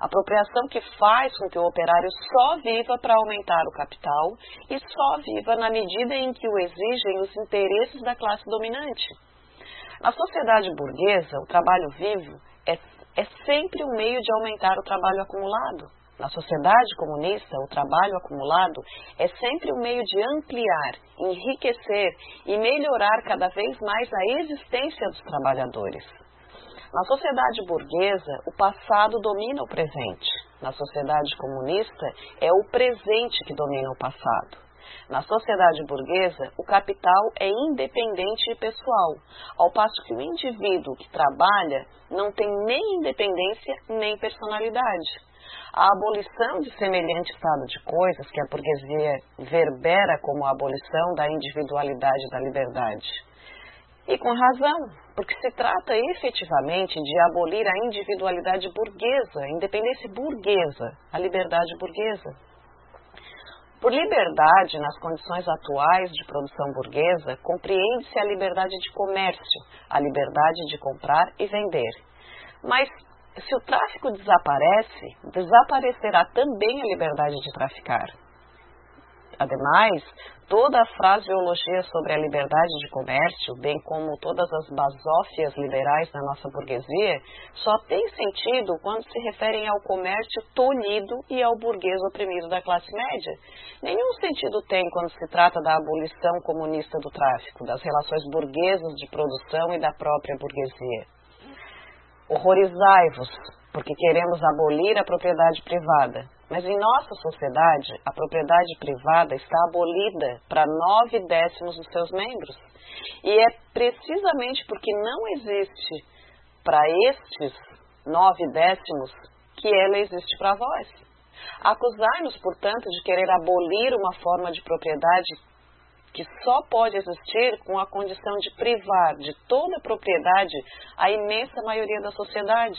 Apropriação que faz com que o operário só viva para aumentar o capital e só viva na medida em que o exigem os interesses da classe dominante. Na sociedade burguesa, o trabalho vivo é, é sempre um meio de aumentar o trabalho acumulado. Na sociedade comunista, o trabalho acumulado é sempre um meio de ampliar, enriquecer e melhorar cada vez mais a existência dos trabalhadores. Na sociedade burguesa, o passado domina o presente. Na sociedade comunista, é o presente que domina o passado. Na sociedade burguesa, o capital é independente e pessoal, ao passo que o indivíduo que trabalha não tem nem independência nem personalidade. A abolição de semelhante estado de coisas que a burguesia verbera como a abolição da individualidade e da liberdade. E com razão, porque se trata efetivamente de abolir a individualidade burguesa, a independência burguesa, a liberdade burguesa. Por liberdade, nas condições atuais de produção burguesa, compreende-se a liberdade de comércio, a liberdade de comprar e vender. Mas se o tráfico desaparece, desaparecerá também a liberdade de traficar. Ademais, toda a fraseologia sobre a liberdade de comércio, bem como todas as basófias liberais da nossa burguesia, só tem sentido quando se referem ao comércio tolhido e ao burguês oprimido da classe média. Nenhum sentido tem quando se trata da abolição comunista do tráfico, das relações burguesas de produção e da própria burguesia. Horrorizai-vos, porque queremos abolir a propriedade privada, Mas em nossa sociedade, a propriedade privada está abolida para nove décimos dos seus membros. E é precisamente porque não existe para estes nove décimos que ela existe para vós. Acusar-nos, portanto, de querer abolir uma forma de propriedade que só pode existir com a condição de privar de toda a propriedade a imensa maioria da sociedade.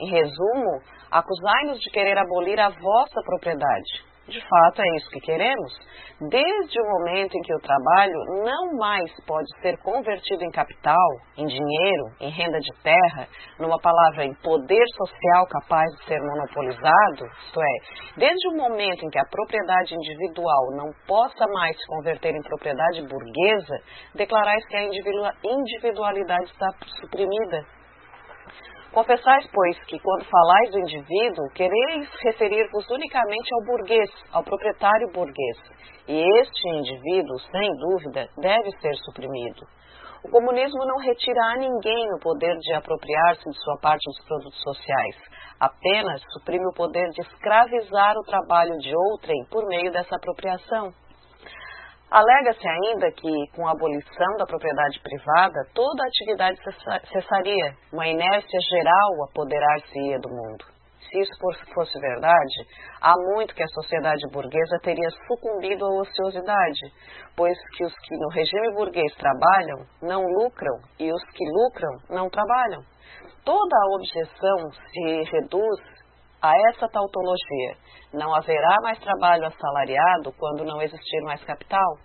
Em resumo, acusai-nos de querer abolir a vossa propriedade. De fato, é isso que queremos. Desde o momento em que o trabalho não mais pode ser convertido em capital, em dinheiro, em renda de terra, numa palavra, em poder social capaz de ser monopolizado, isto é, desde o momento em que a propriedade individual não possa mais se converter em propriedade burguesa, declarais que a individualidade está suprimida Confessais, pois, que quando falais do indivíduo, quereis referir-vos unicamente ao burguês, ao proprietário burguês. E este indivíduo, sem dúvida, deve ser suprimido. O comunismo não retira a ninguém o poder de apropriar-se de sua parte dos produtos sociais, apenas suprime o poder de escravizar o trabalho de outrem por meio dessa apropriação. Alega-se ainda que, com a abolição da propriedade privada, toda a atividade cessaria, uma inércia geral apoderar-se-ia do mundo. Se isso fosse verdade, há muito que a sociedade burguesa teria sucumbido à ociosidade, pois que os que no regime burguês trabalham não lucram e os que lucram não trabalham. Toda a objeção se reduz a essa tautologia não haverá mais trabalho assalariado quando não existir mais capital.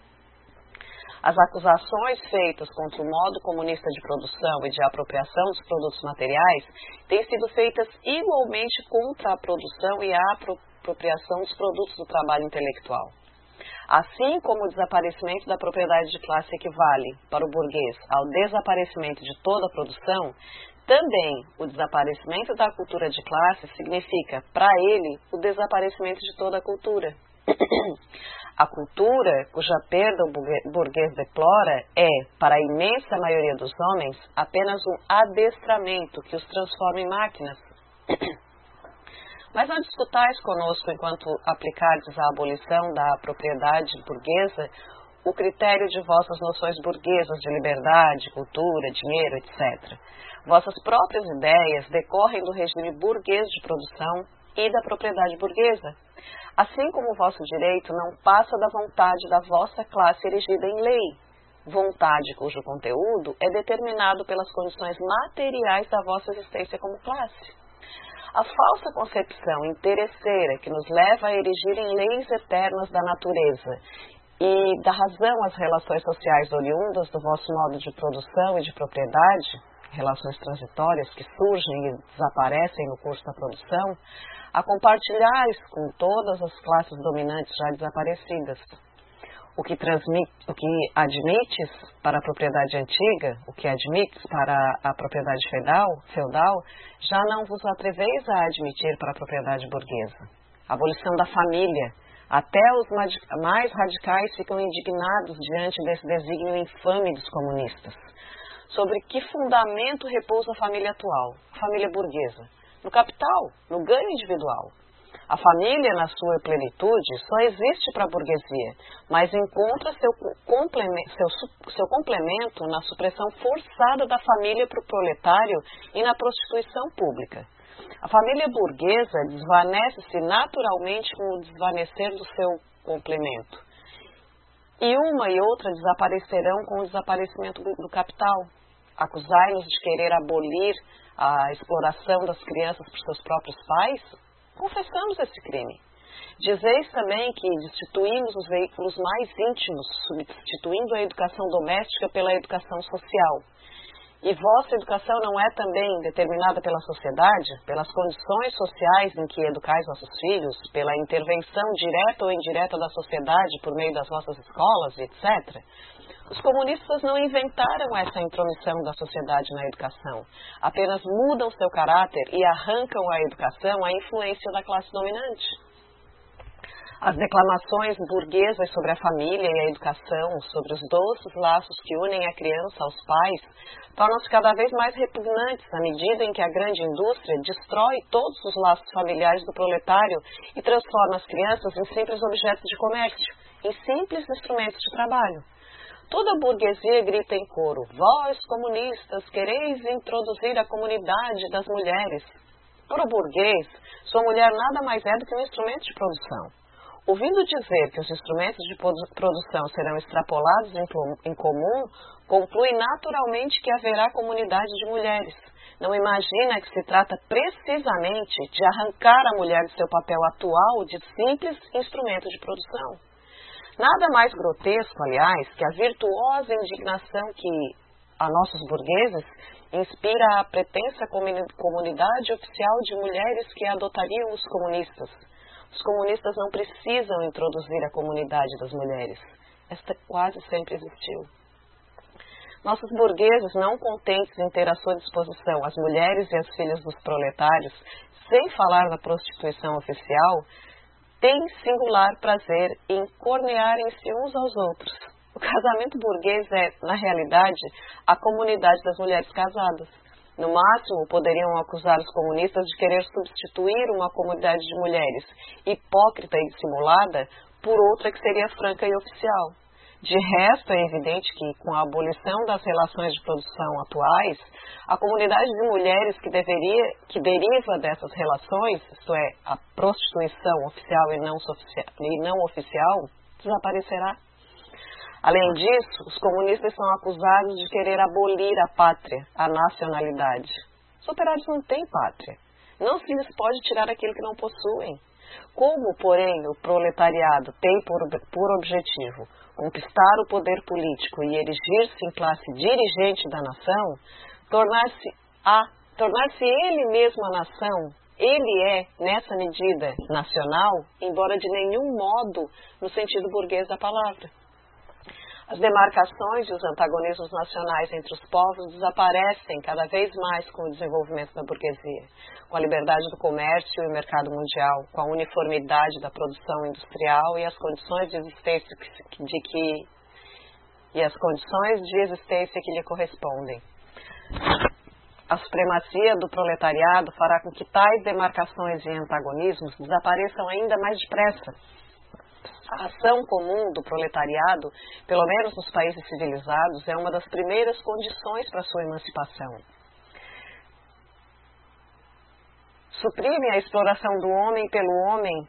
As acusações feitas contra o modo comunista de produção e de apropriação dos produtos materiais têm sido feitas igualmente contra a produção e a apropriação dos produtos do trabalho intelectual. Assim como o desaparecimento da propriedade de classe equivale, para o burguês, ao desaparecimento de toda a produção, também, o desaparecimento da cultura de classe significa, para ele, o desaparecimento de toda a cultura. *clears throat* A cultura, cuja perda o burguês deplora, é, para a imensa maioria dos homens, apenas um adestramento que os transforma em máquinas. *clears throat* Mas não discutais conosco enquanto aplicardes a abolição da propriedade burguesa o critério de vossas noções burguesas de liberdade, cultura, dinheiro, etc. Vossas próprias ideias decorrem do regime burguês de produção e da propriedade burguesa, assim como o vosso direito não passa da vontade da vossa classe erigida em lei, vontade cujo conteúdo é determinado pelas condições materiais da vossa existência como classe. A falsa concepção interesseira que nos leva a erigir em leis eternas da natureza e da razão às relações sociais oriundas do vosso modo de produção e de propriedade, relações transitórias que surgem e desaparecem no curso da produção, a compartilhais com todas as classes dominantes já desaparecidas. O que, transmite, o que admites para a propriedade antiga, o que admites para a propriedade feudal, feudal, já não vos atreveis a admitir para a propriedade burguesa. Abolição da família, até os mais radicais ficam indignados diante desse desígnio infame dos comunistas. Sobre que fundamento repousa a família atual, a família burguesa? No capital, no ganho individual. A família, na sua plenitude, só existe para a burguesia, mas encontra seu complemento, seu, seu complemento na supressão forçada da família para o proletário e na prostituição pública. A família burguesa desvanece-se naturalmente com o desvanecer do seu complemento. E uma e outra desaparecerão com o desaparecimento do capital. Acusai-nos de querer abolir a exploração das crianças por seus próprios pais? Confessamos esse crime. Dizeis também que destituímos os veículos mais íntimos, substituindo a educação doméstica pela educação social. E vossa educação não é também determinada pela sociedade, pelas condições sociais em que educais vossos filhos, pela intervenção direta ou indireta da sociedade por meio das vossas escolas, etc. Os comunistas não inventaram essa intromissão da sociedade na educação, apenas mudam seu caráter e arrancam à educação a influência da classe dominante. As declamações burguesas sobre a família e a educação, sobre os doces laços que unem a criança aos pais, tornam-se cada vez mais repugnantes à medida em que a grande indústria destrói todos os laços familiares do proletário e transforma as crianças em simples objetos de comércio, em simples instrumentos de trabalho. Toda a burguesia grita em coro: Vós, comunistas, quereis introduzir a comunidade das mulheres. Para o burguês, sua mulher nada mais é do que um instrumento de produção. Ouvindo dizer que os instrumentos de produção serão extrapolados em comum, conclui naturalmente que haverá comunidade de mulheres. Não imagina que se trata precisamente de arrancar a mulher do seu papel atual de simples instrumento de produção. Nada mais grotesco, aliás, que a virtuosa indignação que a nossos burgueses inspira a pretensa comunidade oficial de mulheres que adotariam os comunistas os comunistas não precisam introduzir a comunidade das mulheres. Esta quase sempre existiu. Nossos burgueses, não contentes em ter à sua disposição as mulheres e as filhas dos proletários, sem falar da prostituição oficial, têm singular prazer em cornearem-se uns aos outros. O casamento burguês é, na realidade, a comunidade das mulheres casadas. No máximo, poderiam acusar os comunistas de querer substituir uma comunidade de mulheres hipócrita e dissimulada por outra que seria franca e oficial. De resto, é evidente que, com a abolição das relações de produção atuais, a comunidade de mulheres que, deveria, que deriva dessas relações, isto é, a prostituição oficial e não, e não oficial, desaparecerá. Além disso, os comunistas são acusados de querer abolir a pátria, a nacionalidade. Os operários não têm pátria. Não se lhes pode tirar aquilo que não possuem. Como, porém, o proletariado tem por, por objetivo conquistar o poder político e erigir-se em classe dirigente da nação, tornar-se a tornar-se ele mesmo a nação, ele é, nessa medida, nacional, embora de nenhum modo no sentido burguês da palavra. As demarcações e os antagonismos nacionais entre os povos desaparecem cada vez mais com o desenvolvimento da burguesia, com a liberdade do comércio e o mercado mundial, com a uniformidade da produção industrial e as condições de existência de que e as condições de existência que lhe correspondem. A supremacia do proletariado fará com que tais demarcações e antagonismos desapareçam ainda mais depressa a ação comum do proletariado, pelo menos nos países civilizados, é uma das primeiras condições para sua emancipação. Suprime a exploração do homem pelo homem,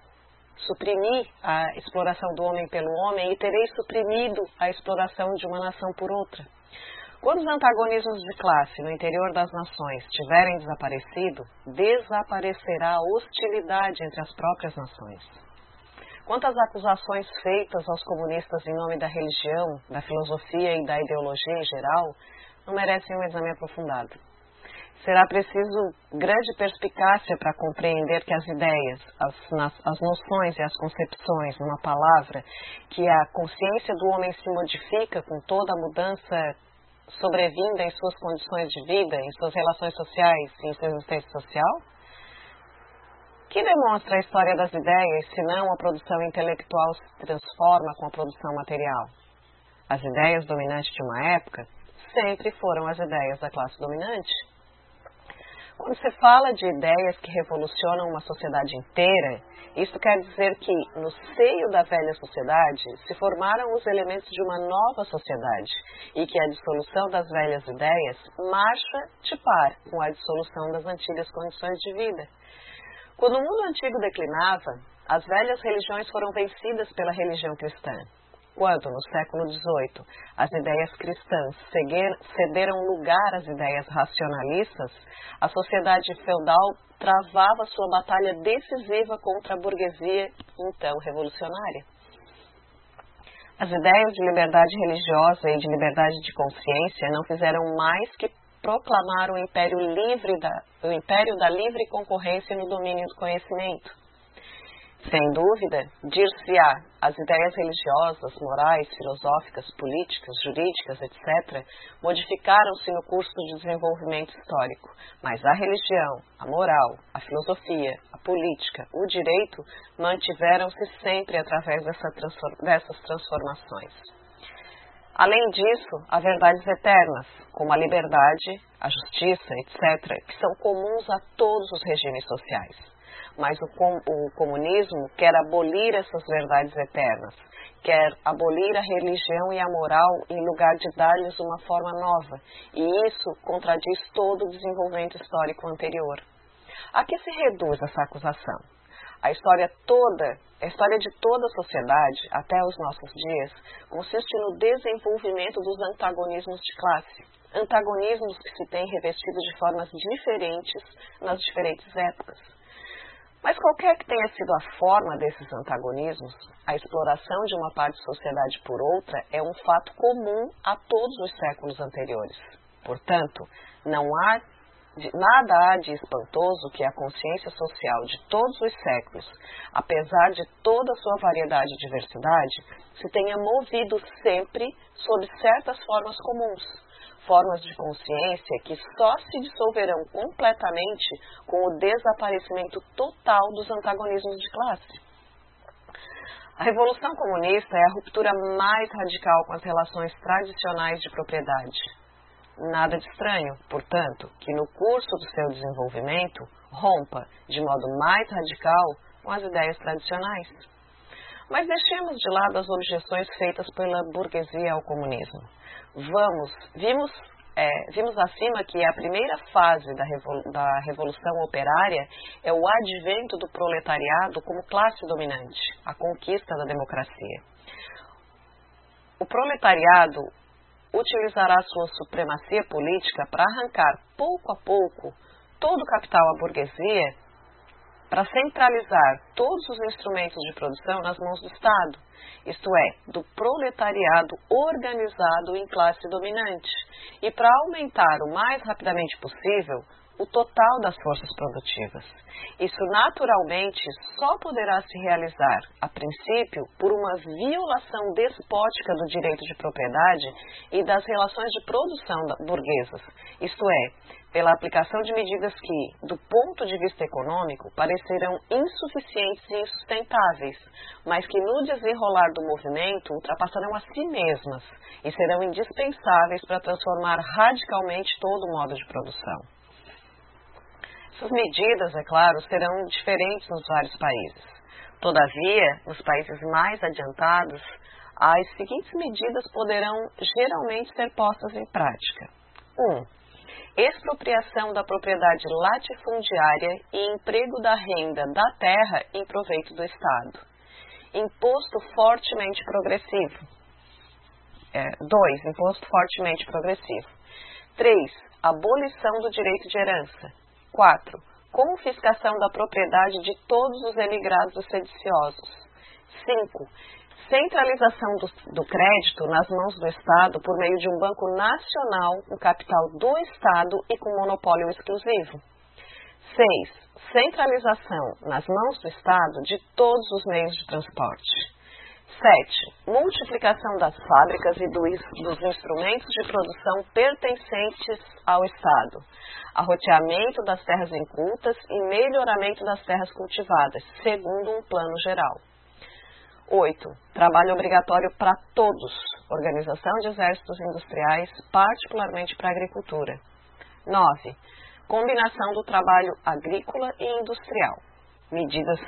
suprimir a exploração do homem pelo homem e tereis suprimido a exploração de uma nação por outra. Quando os antagonismos de classe no interior das nações tiverem desaparecido, desaparecerá a hostilidade entre as próprias nações. Quantas acusações feitas aos comunistas em nome da religião, da filosofia e da ideologia em geral não merecem um exame aprofundado. Será preciso grande perspicácia para compreender que as ideias, as, as noções e as concepções, numa palavra, que a consciência do homem se modifica com toda a mudança sobrevinda em suas condições de vida, em suas relações sociais e em sua existência social, que demonstra a história das ideias, senão a produção intelectual se transforma com a produção material? As ideias dominantes de uma época sempre foram as ideias da classe dominante. Quando se fala de ideias que revolucionam uma sociedade inteira, isso quer dizer que, no seio da velha sociedade, se formaram os elementos de uma nova sociedade e que a dissolução das velhas ideias marcha de par com a dissolução das antigas condições de vida. Quando o mundo antigo declinava, as velhas religiões foram vencidas pela religião cristã. Quando, no século XVIII, as ideias cristãs cederam lugar às ideias racionalistas, a sociedade feudal travava sua batalha decisiva contra a burguesia, então revolucionária. As ideias de liberdade religiosa e de liberdade de consciência não fizeram mais que proclamar o império livre da, o império da livre concorrência no domínio do conhecimento. Sem dúvida, dir-se-á, as ideias religiosas, morais, filosóficas, políticas, jurídicas, etc., modificaram-se no curso do desenvolvimento histórico, mas a religião, a moral, a filosofia, a política, o direito mantiveram-se sempre através dessa transform dessas transformações. Além disso, há verdades eternas, como a liberdade, a justiça, etc., que são comuns a todos os regimes sociais mas o, com, o comunismo quer abolir essas verdades eternas, quer abolir a religião e a moral em lugar de dar-lhes uma forma nova, e isso contradiz todo o desenvolvimento histórico anterior. A que se reduz essa acusação? A história toda, a história de toda a sociedade, até os nossos dias, consiste no desenvolvimento dos antagonismos de classe. Antagonismos que se têm revestido de formas diferentes nas diferentes épocas. Mas qualquer que tenha sido a forma desses antagonismos, a exploração de uma parte da sociedade por outra é um fato comum a todos os séculos anteriores. Portanto, não há nada há de espantoso que a consciência social de todos os séculos, apesar de toda a sua variedade e diversidade, se tenha movido sempre sob certas formas comuns, formas de consciência que só se dissolverão completamente com o desaparecimento total dos antagonismos de classe. A Revolução Comunista é a ruptura mais radical com as relações tradicionais de propriedade. Nada de estranho, portanto, que no curso do seu desenvolvimento rompa de modo mais radical com as ideias tradicionais. Mas deixemos de lado as objeções feitas pela burguesia ao comunismo vamos, vimos, é, vimos acima que a primeira fase da, revol da Revolução Operária é o advento do proletariado como classe dominante, a conquista da democracia. O proletariado utilizará sua supremacia política para arrancar pouco a pouco todo o capital à burguesia para centralizar todos os instrumentos de produção nas mãos do Estado, isto é, do proletariado organizado em classe dominante, e para aumentar o mais rapidamente possível o total das forças produtivas. Isso naturalmente só poderá se realizar, a princípio, por uma violação despótica do direito de propriedade e das relações de produção burguesas, isto é, pela aplicação de medidas que, do ponto de vista econômico, parecerão insuficientes e insustentáveis, mas que no desenrolar do movimento ultrapassarão a si mesmas e serão indispensáveis para transformar radicalmente todo o modo de produção. Essas medidas, é claro, serão diferentes nos vários países. Todavia, nos países mais adiantados, as seguintes medidas poderão geralmente ser postas em prática. 1. Um, expropriação da propriedade latifundiária e emprego da renda da terra em proveito do Estado. Imposto fortemente progressivo. 2. É, imposto fortemente progressivo. 3. Abolição do direito de herança. 4. Confiscação da propriedade de todos os emigrados sediciosos. 5 centralização do, do, crédito nas mãos do Estado por meio de um banco nacional com capital do Estado e com monopólio exclusivo. 6. Centralização nas mãos do Estado de todos os meios de transporte. 7. Multiplicação das fábricas e dos instrumentos de produção pertencentes ao Estado. Arroteamento das terras incultas e melhoramento das terras cultivadas, segundo um plano geral. 8. Trabalho obrigatório para todos. Organização de exércitos industriais, particularmente para a agricultura. 9. Combinação do trabalho agrícola e industrial. Medidas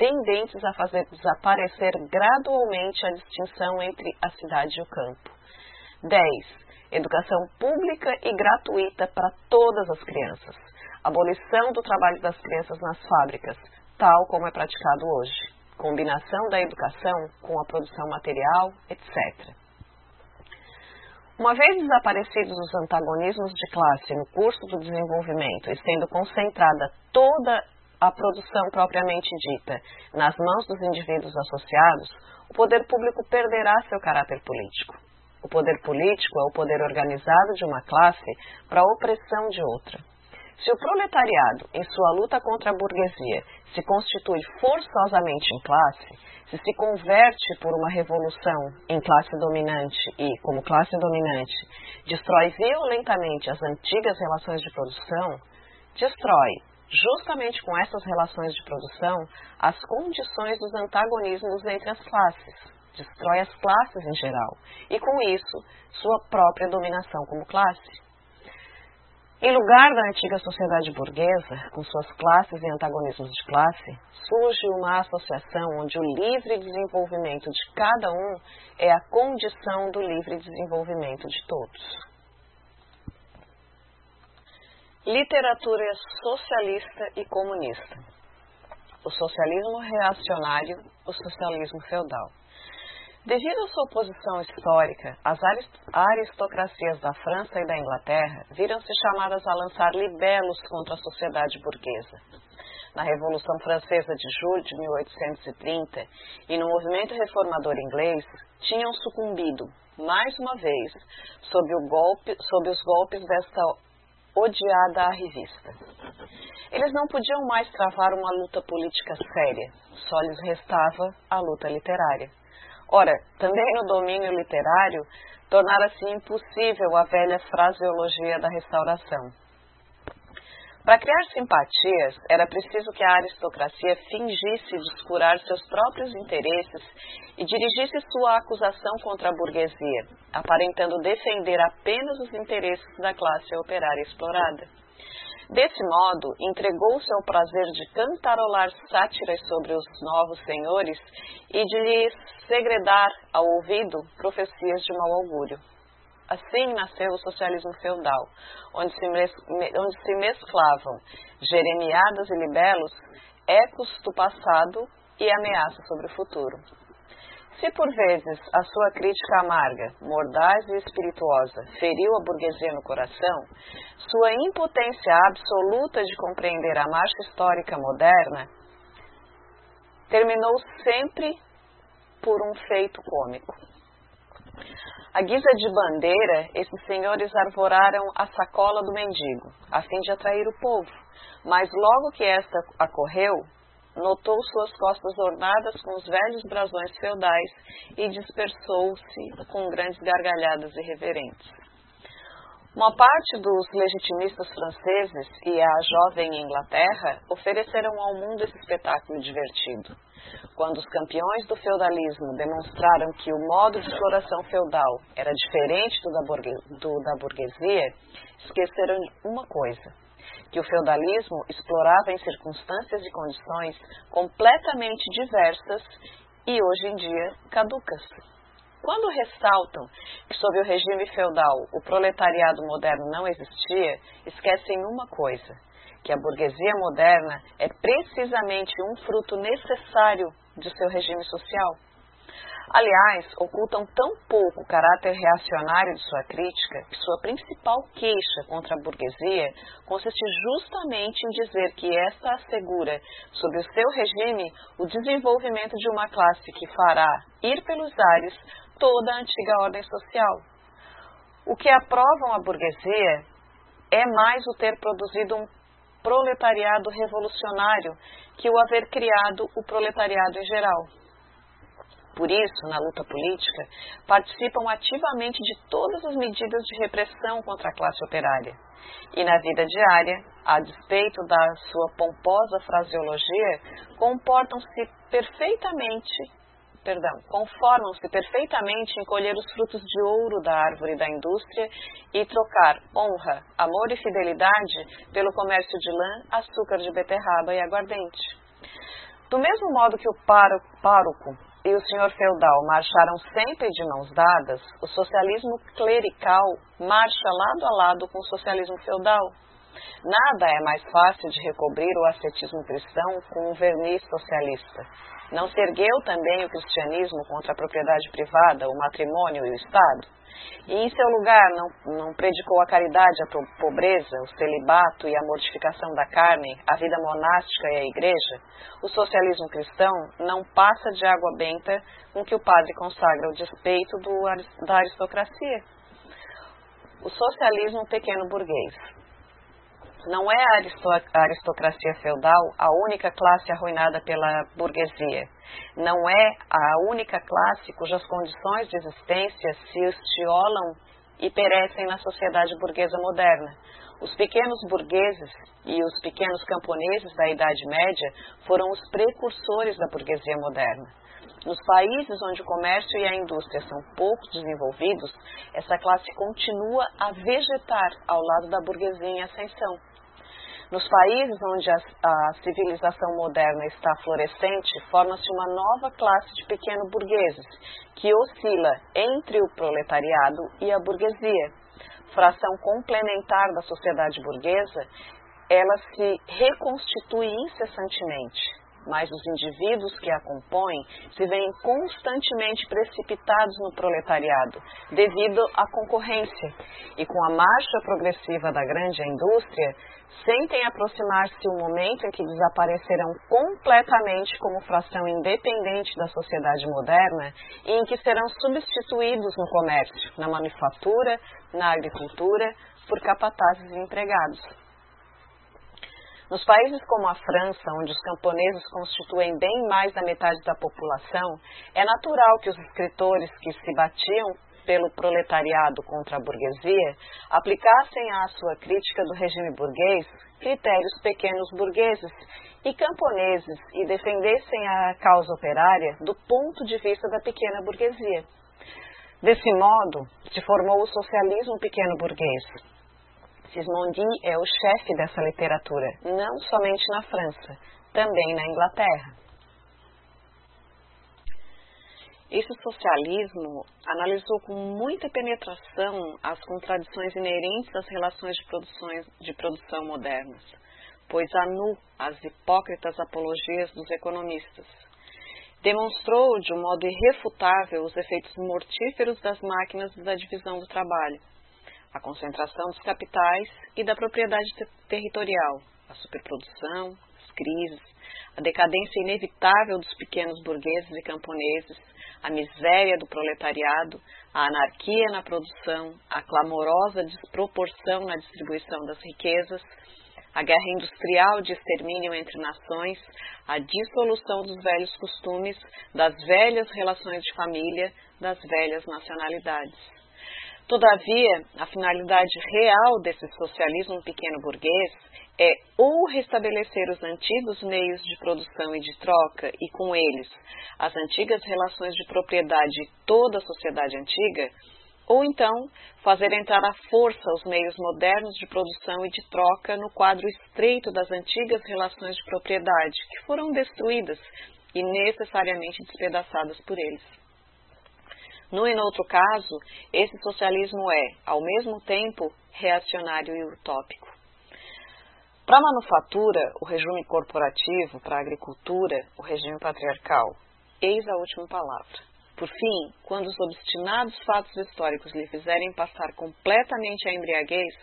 tendentes a fazer desaparecer gradualmente a distinção entre a cidade e o campo. 10. Educação pública e gratuita para todas as crianças. Abolição do trabalho das crianças nas fábricas, tal como é praticado hoje combinação da educação com a produção material, etc. Uma vez desaparecidos os antagonismos de classe no curso do desenvolvimento e sendo concentrada toda a produção propriamente dita nas mãos dos indivíduos associados, o poder público perderá seu caráter político. O poder político é o poder organizado de uma classe para a opressão de outra. Se o proletariado, em sua luta contra a burguesia, se constitui forçosamente em classe, se se converte por uma revolução em classe dominante e, como classe dominante, destrói violentamente as antigas relações de produção, destrói, justamente com essas relações de produção, as condições dos antagonismos entre as classes, destrói as classes em geral e, com isso, sua própria dominação como classe. Em lugar da antiga sociedade burguesa, com suas classes e antagonismos de classe, surge uma associação onde o livre desenvolvimento de cada um é a condição do livre desenvolvimento de todos. Literatura socialista e comunista. O socialismo reacionário, o socialismo feudal. Devido à sua posição histórica, as aristocracias da França e da Inglaterra viram-se chamadas a lançar libelos contra a sociedade burguesa. Na Revolução Francesa de julho de 1830 e no movimento reformador inglês, tinham sucumbido, mais uma vez, sob, golpe, sob os golpes desta odiada revista. Eles não podiam mais travar uma luta política séria, só lhes restava a luta literária. Ora, também no domínio literário, tornara-se impossível a velha fraseologia da restauração. Para criar simpatias, era preciso que a aristocracia fingisse descurar seus próprios interesses e dirigisse sua acusação contra a burguesia, aparentando defender apenas os interesses da classe operária explorada. Desse modo, entregou-se ao prazer de cantarolar sátiras sobre os novos senhores e de lhes segredar ao ouvido profecias de mau augúrio. Assim nasceu o socialismo feudal, onde se, onde se mesclavam jeremiadas e libelos, ecos do passado e ameaças sobre o futuro. Se por vezes a sua crítica amarga, mordaz e espirituosa feriu a burguesia no coração, sua impotência absoluta de compreender a marcha histórica moderna terminou sempre por um feito cômico. A guisa de bandeira, esses senhores arvoraram a sacola do mendigo, a fim de atrair o povo, mas logo que esta ocorreu, notou suas costas ornadas com os velhos brasões feudais e dispersou-se com grandes gargalhadas irreverentes. Uma parte dos legitimistas franceses e a jovem Inglaterra ofereceram ao mundo esse espetáculo divertido. Quando os campeões do feudalismo demonstraram que o modo de exploração feudal era diferente do da, do da burguesia, esqueceram uma coisa: que o feudalismo explorava em circunstâncias e condições completamente diversas e hoje em dia caducas. Quando ressaltam que sob o regime feudal o proletariado moderno não existia, esquecem uma coisa: que a burguesia moderna é precisamente um fruto necessário de seu regime social. Aliás, ocultam tão pouco o caráter reacionário de sua crítica que sua principal queixa contra a burguesia consiste justamente em dizer que esta assegura, sob o seu regime, o desenvolvimento de uma classe que fará ir pelos ares toda a antiga ordem social. O que aprovam a burguesia é mais o ter produzido um proletariado revolucionário que o haver criado o proletariado em geral. Por isso, na luta política, participam ativamente de todas as medidas de repressão contra a classe operária. E na vida diária, a despeito da sua pomposa fraseologia, comportam-se perfeitamente, perdão, conformam-se perfeitamente em colher os frutos de ouro da árvore da indústria e trocar honra, amor e fidelidade pelo comércio de lã, açúcar de beterraba e aguardente. Do mesmo modo que o pároco e o senhor feudal marcharam sempre de mãos dadas, o socialismo clerical marcha lado a lado com o socialismo feudal. Nada é mais fácil de recobrir o ascetismo cristão com um verniz socialista. Não se ergueu também o cristianismo contra a propriedade privada, o matrimônio e o Estado? E em seu lugar não, não predicou a caridade, a pobreza, o celibato e a mortificação da carne, a vida monástica e a igreja, o socialismo cristão não passa de água benta com que o padre consagra o despeito do, da aristocracia. O socialismo pequeno burguês. Não é a aristocracia feudal a única classe arruinada pela burguesia. Não é a única classe cujas condições de existência se estiolam e perecem na sociedade burguesa moderna. Os pequenos burgueses e os pequenos camponeses da Idade Média foram os precursores da burguesia moderna. Nos países onde o comércio e a indústria são pouco desenvolvidos, essa classe continua a vegetar ao lado da burguesia em ascensão. Nos países onde a, a civilização moderna está florescente, forma-se uma nova classe de pequenos burgueses, que oscila entre o proletariado e a burguesia. Fração complementar da sociedade burguesa, ela se reconstitui incessantemente mas os indivíduos que a compõem se veem constantemente precipitados no proletariado devido à concorrência e com a marcha progressiva da grande indústria sentem aproximar-se o momento em que desaparecerão completamente como fração independente da sociedade moderna e em que serão substituídos no comércio, na manufatura, na agricultura, por capatazes e empregados. Nos países como a França, onde os camponeses constituem bem mais da metade da população, é natural que os escritores que se batiam pelo proletariado contra a burguesia aplicassem à sua crítica do regime burguês critérios pequenos burgueses e camponeses e defendessem a causa operária do ponto de vista da pequena burguesia. Desse modo, se formou o socialismo pequeno burguês, Sismondi é o chefe dessa literatura, não somente na França, também na Inglaterra. Esse socialismo analisou com muita penetração as contradições inerentes às relações de, produções, de produção modernas, pois anu as hipócritas apologias dos economistas. Demonstrou de um modo irrefutável os efeitos mortíferos das máquinas da divisão do trabalho a concentração dos capitais e da propriedade territorial, a superprodução, as crises, a decadência inevitável dos pequenos burgueses e camponeses, a miséria do proletariado, a anarquia na produção, a clamorosa desproporção na distribuição das riquezas, a guerra industrial de extermínio entre nações, a dissolução dos velhos costumes, das velhas relações de família, das velhas nacionalidades. Todavia, a finalidade real desse socialismo pequeno burguês é ou restabelecer os antigos meios de produção e de troca e, com eles, as antigas relações de propriedade de toda a sociedade antiga, ou então fazer entrar à força os meios modernos de produção e de troca no quadro estreito das antigas relações de propriedade, que foram destruídas e necessariamente despedaçadas por eles. No e no outro caso, esse socialismo é, ao mesmo tempo, reacionário e utópico. Para a manufatura, o regime corporativo, para a agricultura, o regime patriarcal. Eis a última palavra. Por fim, quando os obstinados fatos históricos lhe fizerem passar completamente a embriaguez,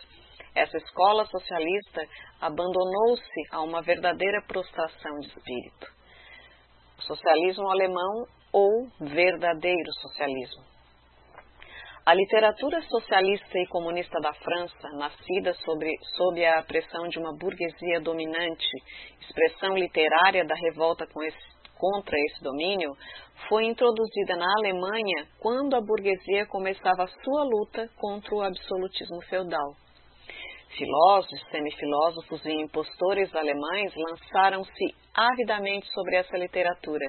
essa escola socialista abandonou-se a uma verdadeira prostração de espírito. O socialismo alemão ou verdadeiro socialismo. A literatura socialista e comunista da França, nascida sobre, sob a pressão de uma burguesia dominante, expressão literária da revolta esse, contra esse domínio, foi introduzida na Alemanha quando a burguesia começava a sua luta contra o absolutismo feudal. Filósofos, semifilósofos e impostores alemães lançaram-se avidamente sobre essa literatura,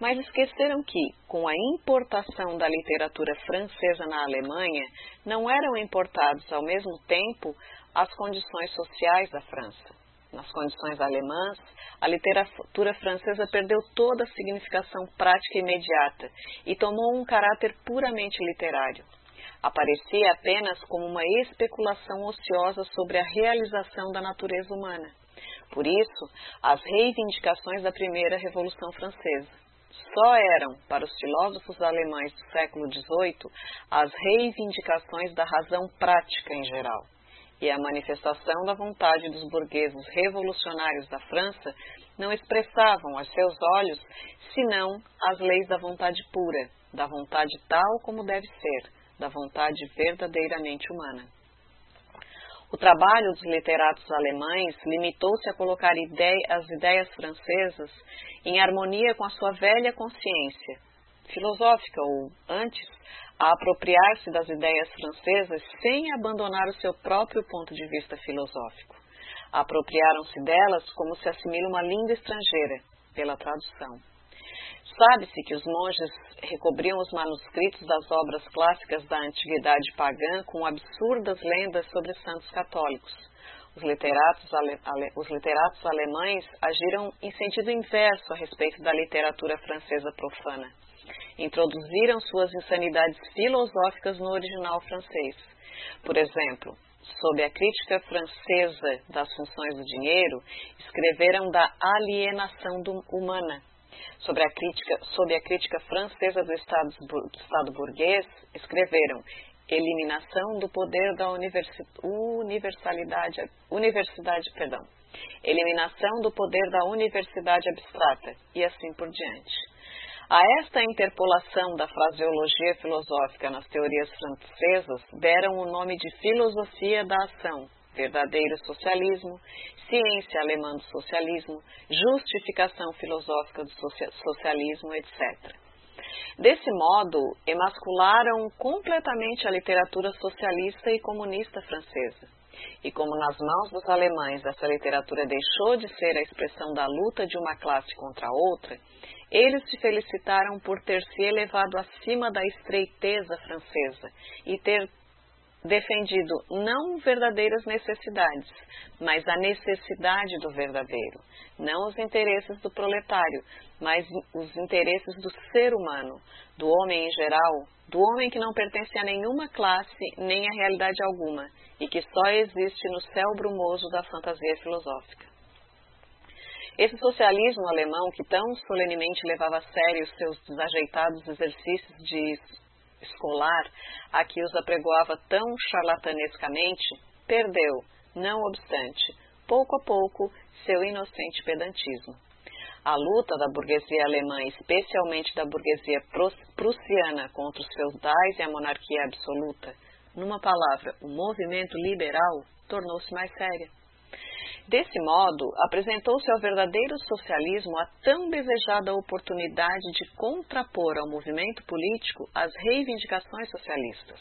mas esqueceram que, com a importação da literatura francesa na Alemanha, não eram importados ao mesmo tempo as condições sociais da França. Nas condições alemãs, a literatura francesa perdeu toda a significação prática imediata e tomou um caráter puramente literário aparecia apenas como uma especulação ociosa sobre a realização da natureza humana. Por isso, as reivindicações da primeira Revolução Francesa só eram, para os filósofos alemães do século XVIII, as reivindicações da razão prática em geral. E a manifestação da vontade dos burgueses revolucionários da França não expressavam aos seus olhos senão as leis da vontade pura, da vontade tal como deve ser, da vontade verdadeiramente humana. O trabalho dos literatos alemães limitou-se a colocar as ideias francesas em harmonia com a sua velha consciência filosófica, ou antes, a apropriar-se das ideias francesas sem abandonar o seu próprio ponto de vista filosófico. Apropriaram-se delas como se assimila uma língua estrangeira, pela tradução. Sabe-se que os monges recobriam os manuscritos das obras clássicas da antiguidade pagã com absurdas lendas sobre santos católicos. Os literatos, ale, ale, os literatos alemães agiram em sentido inverso a respeito da literatura francesa profana. Introduziram suas insanidades filosóficas no original francês. Por exemplo, sob a crítica francesa das funções do dinheiro, escreveram da alienação do, humana. Sobre a, crítica, a crítica francesa do Estado, do Estado burguês, escreveram eliminação do poder da universi, universalidade, universidade, perdão, eliminação do poder da universidade abstrata e assim por diante. A esta interpolação da fraseologia filosófica nas teorias francesas deram o nome de filosofia da ação, verdadeiro socialismo, ciência alemã do socialismo, justificação filosófica do socialismo, etc. Desse modo, emascularam completamente a literatura socialista e comunista francesa. E como nas mãos dos alemães essa literatura deixou de ser a expressão da luta de uma classe contra a outra, eles se felicitaram por ter se elevado acima da estreiteza francesa e ter defendido não verdadeiras necessidades, mas a necessidade do verdadeiro, não os interesses do proletário, mas os interesses do ser humano, do homem em geral, do homem que não pertence a nenhuma classe nem a realidade alguma e que só existe no céu brumoso da fantasia filosófica. Esse socialismo alemão, que tão solenemente levava a sério seus desajeitados exercícios de escolar, a que os apregoava tão charlatanescamente, perdeu, não obstante, pouco a pouco, seu inocente pedantismo. A luta da burguesia alemã, especialmente da burguesia prussiana contra os feudais e a monarquia absoluta, numa palavra, o movimento liberal, tornou-se mais séria. Desse modo, apresentou-se ao verdadeiro socialismo a tão desejada oportunidade de contrapor ao movimento político as reivindicações socialistas.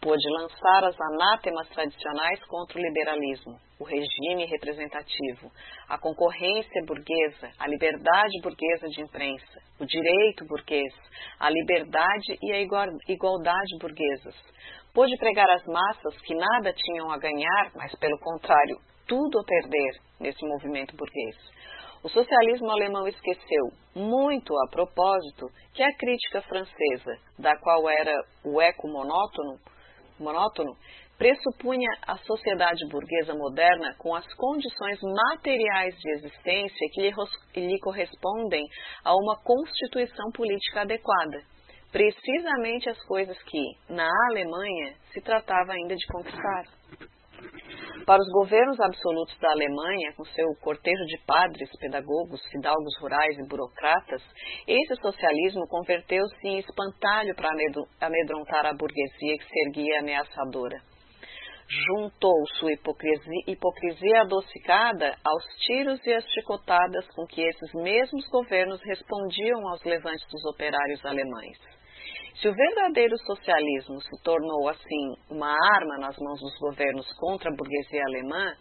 Pôde lançar as anátemas tradicionais contra o liberalismo, o regime representativo, a concorrência burguesa, a liberdade burguesa de imprensa, o direito burguês, a liberdade e a igualdade burguesas. Pôde pregar às massas que nada tinham a ganhar, mas pelo contrário, tudo a perder nesse movimento burguês. O socialismo alemão esqueceu, muito a propósito, que a crítica francesa, da qual era o eco monótono, monótono pressupunha a sociedade burguesa moderna com as condições materiais de existência que lhe, lhe correspondem a uma constituição política adequada. Precisamente as coisas que, na Alemanha, se tratava ainda de conquistar. Para os governos absolutos da Alemanha, com seu cortejo de padres, pedagogos, fidalgos rurais e burocratas, esse socialismo converteu-se em espantalho para amedrontar a burguesia que se erguia ameaçadora. Juntou sua hipocrisia, hipocrisia adocicada aos tiros e às chicotadas com que esses mesmos governos respondiam aos levantes dos operários alemães. Se o verdadeiro socialismo se tornou, assim, uma arma nas mãos dos governos contra a burguesia alemã,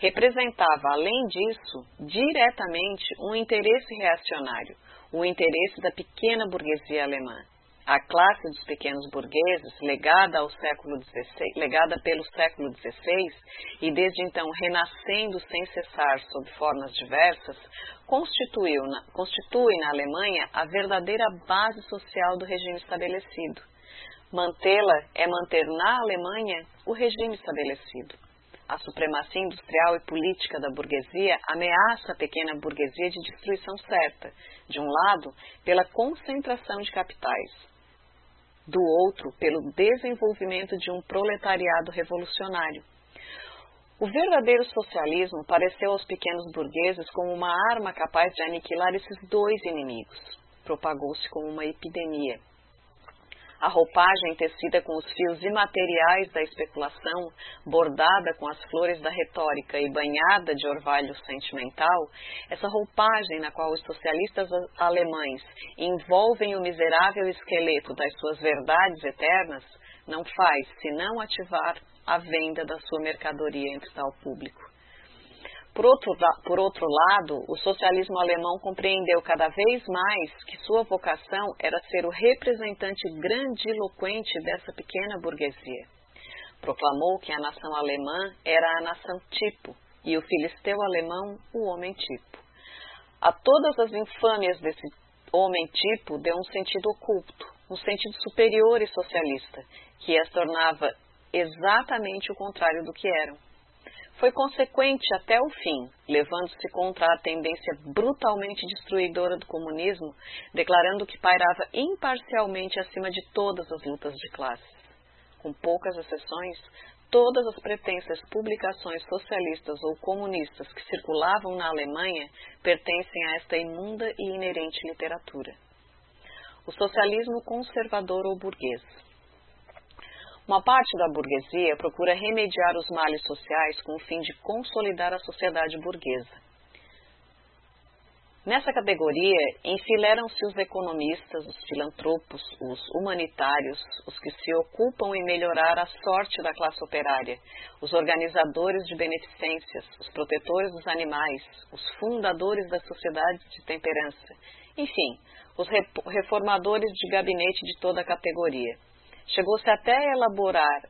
representava, além disso, diretamente um interesse reacionário, o interesse da pequena burguesia alemã. A classe dos pequenos burgueses, legada, ao século XVI, legada pelo século XVI e desde então renascendo sem cessar sob formas diversas, constituiu na, constitui na Alemanha a verdadeira base social do regime estabelecido. Mantê-la é manter na Alemanha o regime estabelecido. A supremacia industrial e política da burguesia ameaça a pequena burguesia de destruição certa, de um lado, pela concentração de capitais, do outro pelo desenvolvimento de um proletariado revolucionário. O verdadeiro socialismo pareceu aos pequenos burgueses como uma arma capaz de aniquilar esses dois inimigos. Propagou-se como uma epidemia. A roupagem tecida com os fios imateriais da especulação, bordada com as flores da retórica e banhada de orvalho sentimental, essa roupagem na qual os socialistas alemães envolvem o miserável esqueleto das suas verdades eternas, não faz senão ativar a venda da sua mercadoria entre tal público. Por outro, por outro lado, o socialismo alemão compreendeu cada vez mais que sua vocação era ser o representante grandiloquente dessa pequena burguesia. Proclamou que a nação alemã era a nação tipo e o filisteu alemão o homem tipo. A todas as infâmias desse homem tipo deu um sentido oculto, um sentido superior e socialista, que as tornava exatamente o contrário do que eram foi consequente até o fim, levando-se contra a tendência brutalmente destruidora do comunismo, declarando que pairava imparcialmente acima de todas as lutas de classes. Com poucas exceções, todas as pretensas publicações socialistas ou comunistas que circulavam na Alemanha pertencem a esta imunda e inerente literatura. O socialismo conservador ou burguês. Uma parte da burguesia procura remediar os males sociais com o fim de consolidar a sociedade burguesa. Nessa categoria enfileiram-se os economistas, os filantropos, os humanitários, os que se ocupam em melhorar a sorte da classe operária, os organizadores de beneficências, os protetores dos animais, os fundadores das sociedades de temperança, enfim, os reformadores de gabinete de toda a categoria. Chegou-se até a elaborar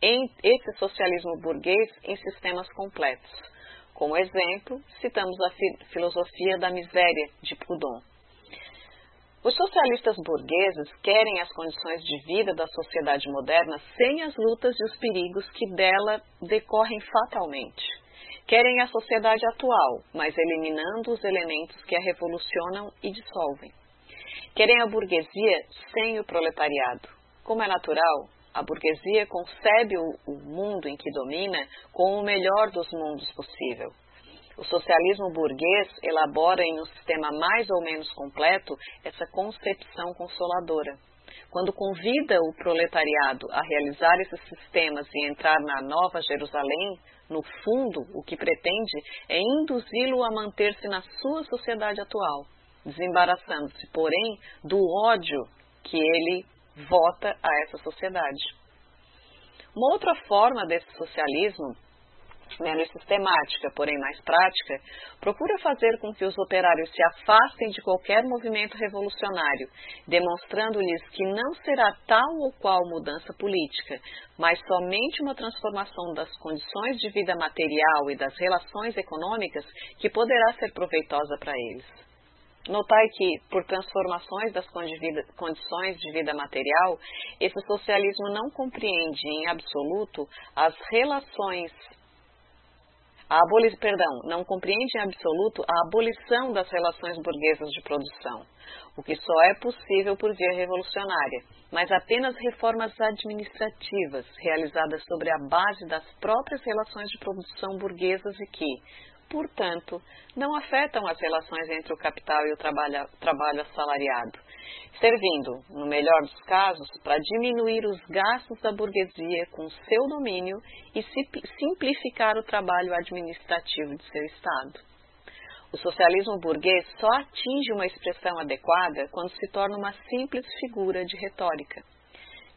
esse socialismo burguês em sistemas completos. Como exemplo, citamos a fi filosofia da miséria de Proudhon. Os socialistas burgueses querem as condições de vida da sociedade moderna sem as lutas e os perigos que dela decorrem fatalmente. Querem a sociedade atual, mas eliminando os elementos que a revolucionam e dissolvem. Querem a burguesia sem o proletariado, como é natural, a burguesia concebe o, mundo em que domina como o melhor dos mundos possível. O socialismo burguês elabora em um sistema mais ou menos completo essa concepção consoladora. Quando convida o proletariado a realizar esses sistemas e entrar na Nova Jerusalém, no fundo, o que pretende é induzi-lo a manter-se na sua sociedade atual, desembaraçando-se, porém, do ódio que ele vota a essa sociedade. Uma outra forma desse socialismo, menos sistemática, porém mais prática, procura fazer com que os operários se afastem de qualquer movimento revolucionário, demonstrando-lhes que não será tal ou qual mudança política, mas somente uma transformação das condições de vida material e das relações econômicas que poderá ser proveitosa para eles. Notai que, por transformações das condições de vida material, esse socialismo não compreende em absoluto as relações a aboli perdão, não compreende em absoluto a abolição das relações burguesas de produção, o que só é possível por via revolucionária, mas apenas reformas administrativas realizadas sobre a base das próprias relações de produção burguesas e que, portanto, não afetam as relações entre o capital e o trabalho, trabalho assalariado, servindo, no melhor dos casos, para diminuir os gastos da burguesia com seu domínio e simplificar o trabalho administrativo de seu Estado. O socialismo burguês só atinge uma expressão adequada quando se torna uma simples figura de retórica.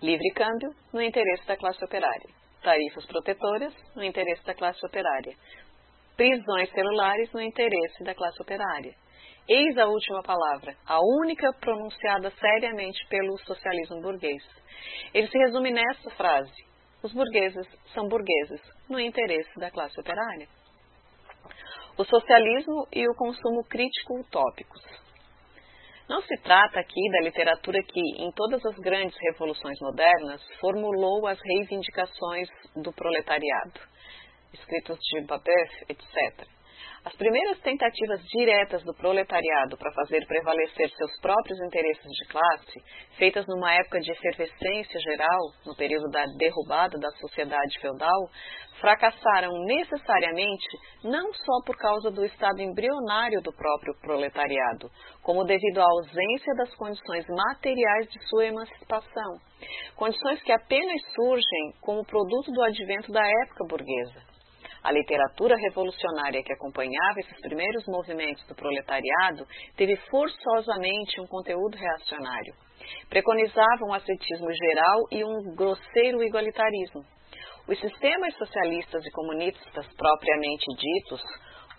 Livre câmbio no interesse da classe operária. Tarifas protetoras no interesse da classe operária prisões celulares no interesse da classe operária. Eis a última palavra, a única pronunciada seriamente pelo socialismo burguês. Ele se resume nessa frase: os burgueses são burgueses no interesse da classe operária. O socialismo e o consumo crítico utópicos. Não se trata aqui da literatura que, em todas as grandes revoluções modernas, formulou as reivindicações do proletariado escritos de Babeuf, etc. As primeiras tentativas diretas do proletariado para fazer prevalecer seus próprios interesses de classe, feitas numa época de efervescência geral, no período da derrubada da sociedade feudal, fracassaram necessariamente não só por causa do estado embrionário do próprio proletariado, como devido à ausência das condições materiais de sua emancipação, condições que apenas surgem como produto do advento da época burguesa. A literatura revolucionária que acompanhava esses primeiros movimentos do proletariado teve forçosamente um conteúdo reacionário. Preconizava um ascetismo geral e um grosseiro igualitarismo. Os sistemas socialistas e comunistas propriamente ditos,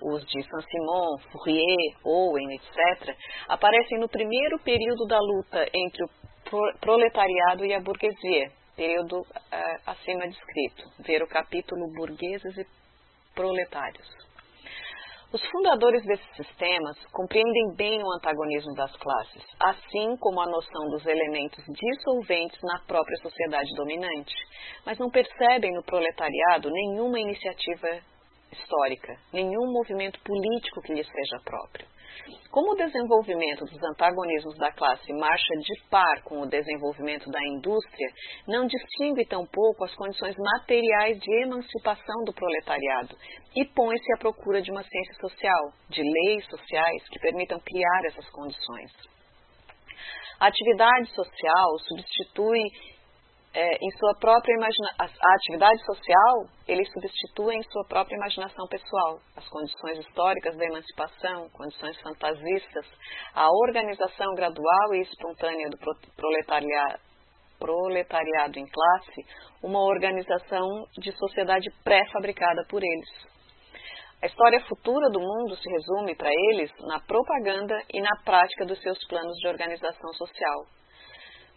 os de Saint-Simon, Fourier, Owen, etc., aparecem no primeiro período da luta entre o proletariado e a burguesia, período uh, acima descrito. Ver o capítulo Burgueses e proletários. Os fundadores desses sistemas compreendem bem o antagonismo das classes, assim como a noção dos elementos dissolventes na própria sociedade dominante, mas não percebem no proletariado nenhuma iniciativa histórica, nenhum movimento político que lhes seja próprio. Como o desenvolvimento dos antagonismos da classe marcha de par com o desenvolvimento da indústria, não distingue tampouco as condições materiais de emancipação do proletariado e põe-se à procura de uma ciência social, de leis sociais que permitam criar essas condições. A atividade social substitui é, em sua própria imaginação, a atividade social, ele substitui em sua própria imaginação pessoal as condições históricas da emancipação, condições fantasistas, a organização gradual e espontânea do proletariado, proletariado em classe, uma organização de sociedade pré-fabricada por eles. A história futura do mundo se resume para eles na propaganda e na prática dos seus planos de organização social,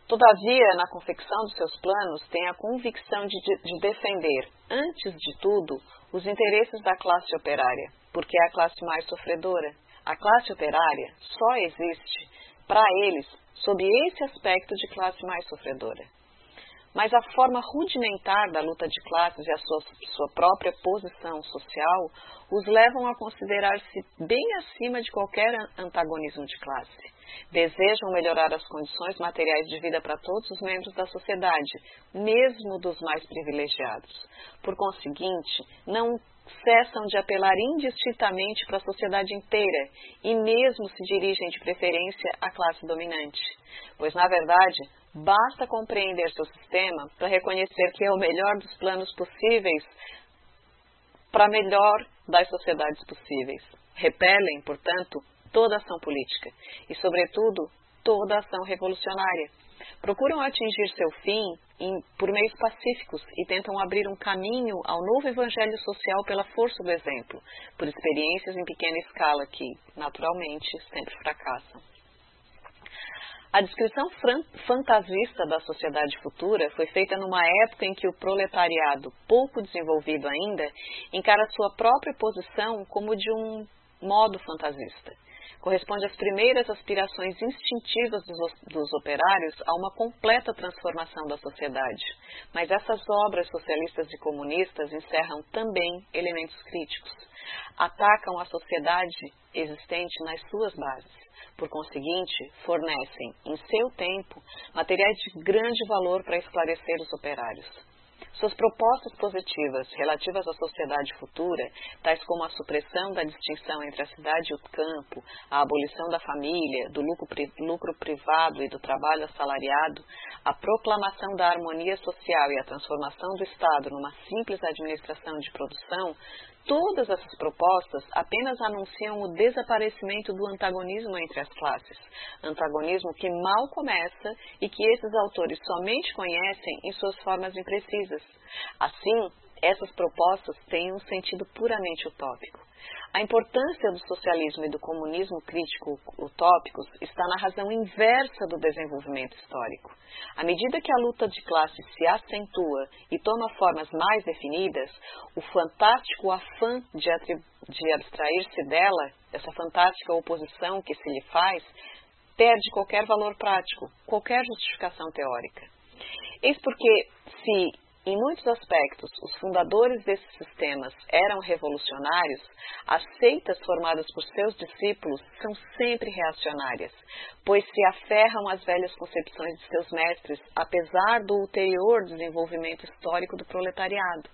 Todavia, na confecção dos seus planos, tem a convicção de, de, defender, antes de tudo, os interesses da classe operária, porque é a classe mais sofredora. A classe operária só existe, para eles, sob esse aspecto de classe mais sofredora. Mas a forma rudimentar da luta de classes e a sua, sua própria posição social os levam a considerar-se bem acima de qualquer antagonismo de classe desejam melhorar as condições materiais de vida para todos os membros da sociedade, mesmo dos mais privilegiados. Por conseguinte, não cessam de apelar indistintamente para a sociedade inteira e mesmo se dirigem de preferência à classe dominante. Pois, na verdade, basta compreender seu sistema para reconhecer que é o melhor dos planos possíveis para melhor das sociedades possíveis. Repelem, portanto, toda ação política e, sobretudo, toda ação revolucionária. Procuram atingir seu fim em, por meios pacíficos e tentam abrir um caminho ao novo evangelho social pela força do exemplo, por experiências em pequena escala que, naturalmente, sempre fracassam. A descrição fantasista da sociedade futura foi feita numa época em que o proletariado, pouco desenvolvido ainda, encara sua própria posição como de um modo fantasista corresponde às primeiras aspirações instintivas dos, dos, operários a uma completa transformação da sociedade. Mas essas obras socialistas e comunistas encerram também elementos críticos. Atacam a sociedade existente nas suas bases. Por conseguinte, fornecem, em seu tempo, materiais de grande valor para esclarecer os operários. Suas propostas positivas relativas à sociedade futura, tais como a supressão da distinção entre a cidade e o campo, a abolição da família, do lucro, privado e do trabalho assalariado, a proclamação da harmonia social e a transformação do Estado numa simples administração de produção, Todas essas propostas apenas anunciam o desaparecimento do antagonismo entre as classes, antagonismo que mal começa e que esses autores somente conhecem em suas formas imprecisas. Assim, essas propostas têm um sentido puramente utópico. A importância do socialismo e do comunismo crítico utópicos está na razão inversa do desenvolvimento histórico. À medida que a luta de classes se acentua e toma formas mais definidas, o fantástico afã de, de abstrair-se dela, essa fantástica oposição que se lhe faz, perde qualquer valor prático, qualquer justificação teórica. Eis porque, se em muitos aspectos, os fundadores desses sistemas eram revolucionários, as seitas formadas por seus discípulos são sempre reacionárias, pois se aferram às velhas concepções de seus mestres, apesar do ulterior desenvolvimento histórico do proletariado.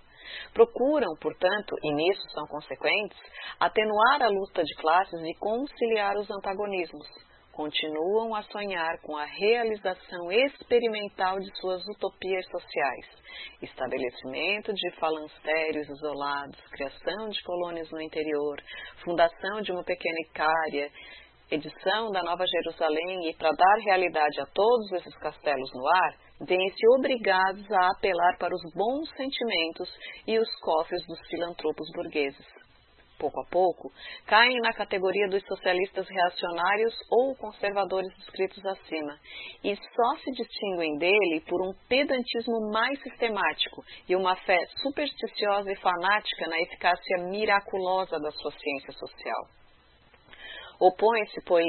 Procuram, portanto, e nisso são consequentes, atenuar a luta de classes e conciliar os antagonismos continuam a sonhar com a realização experimental de suas utopias sociais, estabelecimento de falancérios isolados, criação de colônias no interior, fundação de uma pequena icária, edição da Nova Jerusalém e para dar realidade a todos esses castelos no ar, veem-se obrigados a apelar para os bons sentimentos e os cofres dos filantropos burgueses pouco a pouco, caem na categoria dos socialistas reacionários ou conservadores descritos acima, e só se distinguem dele por um pedantismo mais sistemático e uma fé supersticiosa e fanática na eficácia miraculosa da sua ciência social. Opõe-se, pois,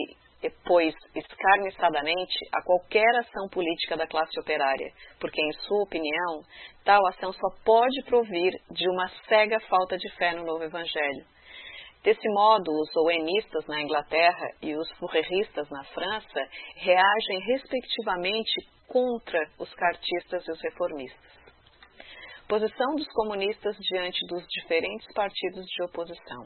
pois escarniçadamente a qualquer ação política da classe operária, porque, em sua opinião, tal ação só pode provir de uma cega falta de fé no novo Evangelho, Desse modo, os ouenistas na Inglaterra e os fourreristas na França reagem respectivamente contra os cartistas e os reformistas. Posição dos comunistas diante dos diferentes partidos de oposição.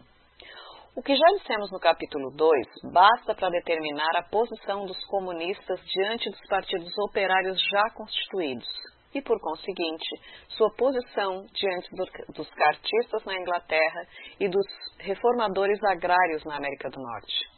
O que já dissemos no capítulo 2 basta para determinar a posição dos comunistas diante dos partidos operários já constituídos, e, por conseguinte, sua posição diante dos cartistas na Inglaterra e dos reformadores agrários na América do Norte.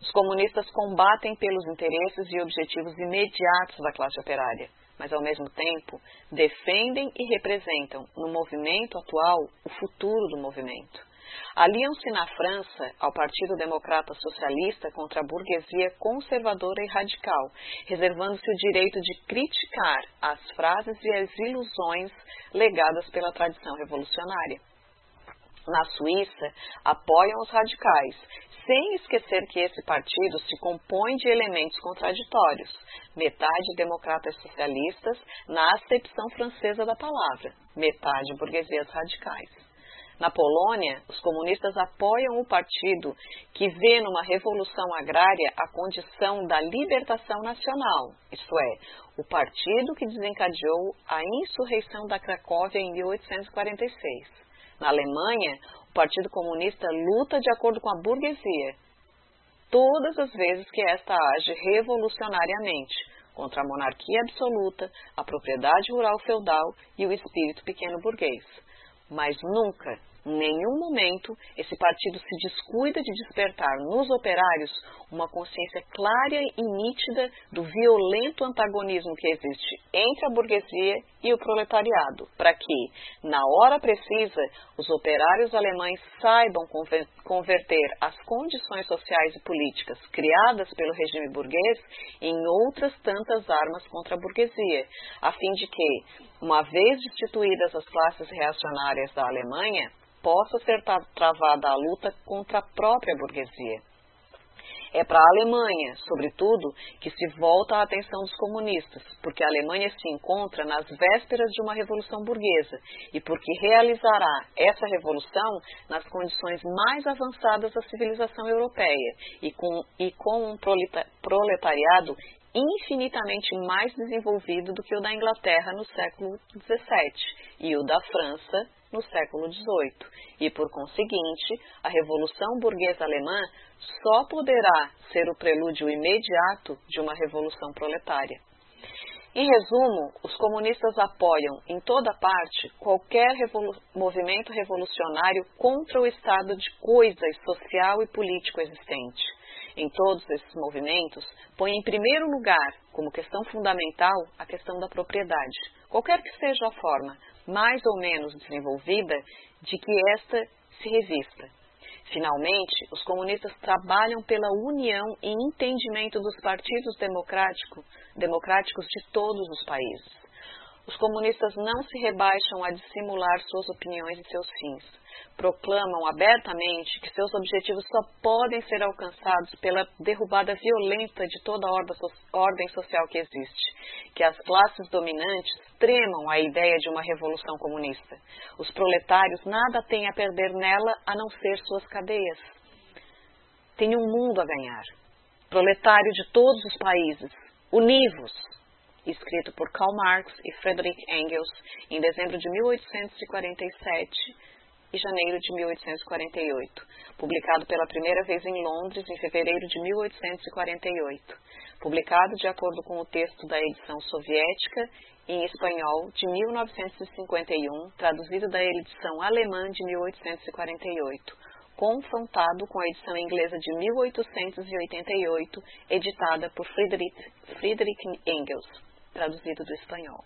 Os comunistas combatem pelos interesses e objetivos imediatos da classe operária, mas ao mesmo tempo defendem e representam no movimento atual o futuro do movimento Aliam-se na França ao Partido Democrata Socialista contra a burguesia conservadora e radical, reservando-se o direito de criticar as frases e as ilusões legadas pela tradição revolucionária. Na Suíça, apoiam os radicais, sem esquecer que esse partido se compõe de elementos contraditórios, metade democratas socialistas na acepção francesa da palavra, metade burguesias radicais. Na Polônia, os comunistas apoiam o partido que vê numa revolução agrária a condição da libertação nacional, isto é, o partido que desencadeou a insurreição da Cracóvia em 1846. Na Alemanha, o Partido Comunista luta de acordo com a burguesia, todas as vezes que esta age revolucionariamente, contra a monarquia absoluta, a propriedade rural feudal e o espírito pequeno burguês mas nunca, nenhum momento, esse partido se descuida de despertar nos operários uma consciência clara e nítida do violento antagonismo que existe entre a burguesia e o proletariado, para que, na hora precisa, os operários alemães saibam converter as condições sociais e políticas criadas pelo regime burguês em outras tantas armas contra a burguesia, a fim de que, uma vez destituídas as classes reacionárias da Alemanha, possa ser travada a luta contra a própria burguesia. É para a Alemanha, sobretudo, que se volta a atenção dos comunistas, porque a Alemanha se encontra nas vésperas de uma revolução burguesa e porque realizará essa revolução nas condições mais avançadas da civilização europeia e com, e com um proletariado infinitamente mais desenvolvido do que o da Inglaterra no século XVII e o da França no século XVIII. E, por conseguinte, a Revolução Burguesa Alemã só poderá ser o prelúdio imediato de uma revolução proletária. Em resumo, os comunistas apoiam em toda parte qualquer revolu movimento revolucionário contra o estado de coisas social e político existente em todos esses movimentos põe em primeiro lugar, como questão fundamental, a questão da propriedade, qualquer que seja a forma, mais ou menos desenvolvida, de que esta se revista. Finalmente, os comunistas trabalham pela união e entendimento dos partidos democrático, democráticos de todos os países. Os comunistas não se rebaixam a dissimular suas opiniões e seus fins. Proclamam abertamente que seus objetivos só podem ser alcançados pela derrubada violenta de toda a ordem social que existe, que as classes dominantes tremam a ideia de uma revolução comunista. Os proletários nada têm a perder nela a não ser suas cadeias. Tem um mundo a ganhar. Proletário de todos os países, univos! Escrito por Karl Marx e Friedrich Engels em dezembro de 1847 e janeiro de 1848, publicado pela primeira vez em Londres em fevereiro de 1848, publicado de acordo com o texto da edição soviética em espanhol de 1951, traduzido da edição alemã de 1848, confrontado com a edição inglesa de 1888, editada por Friedrich, Friedrich Engels traduzido do espanhol.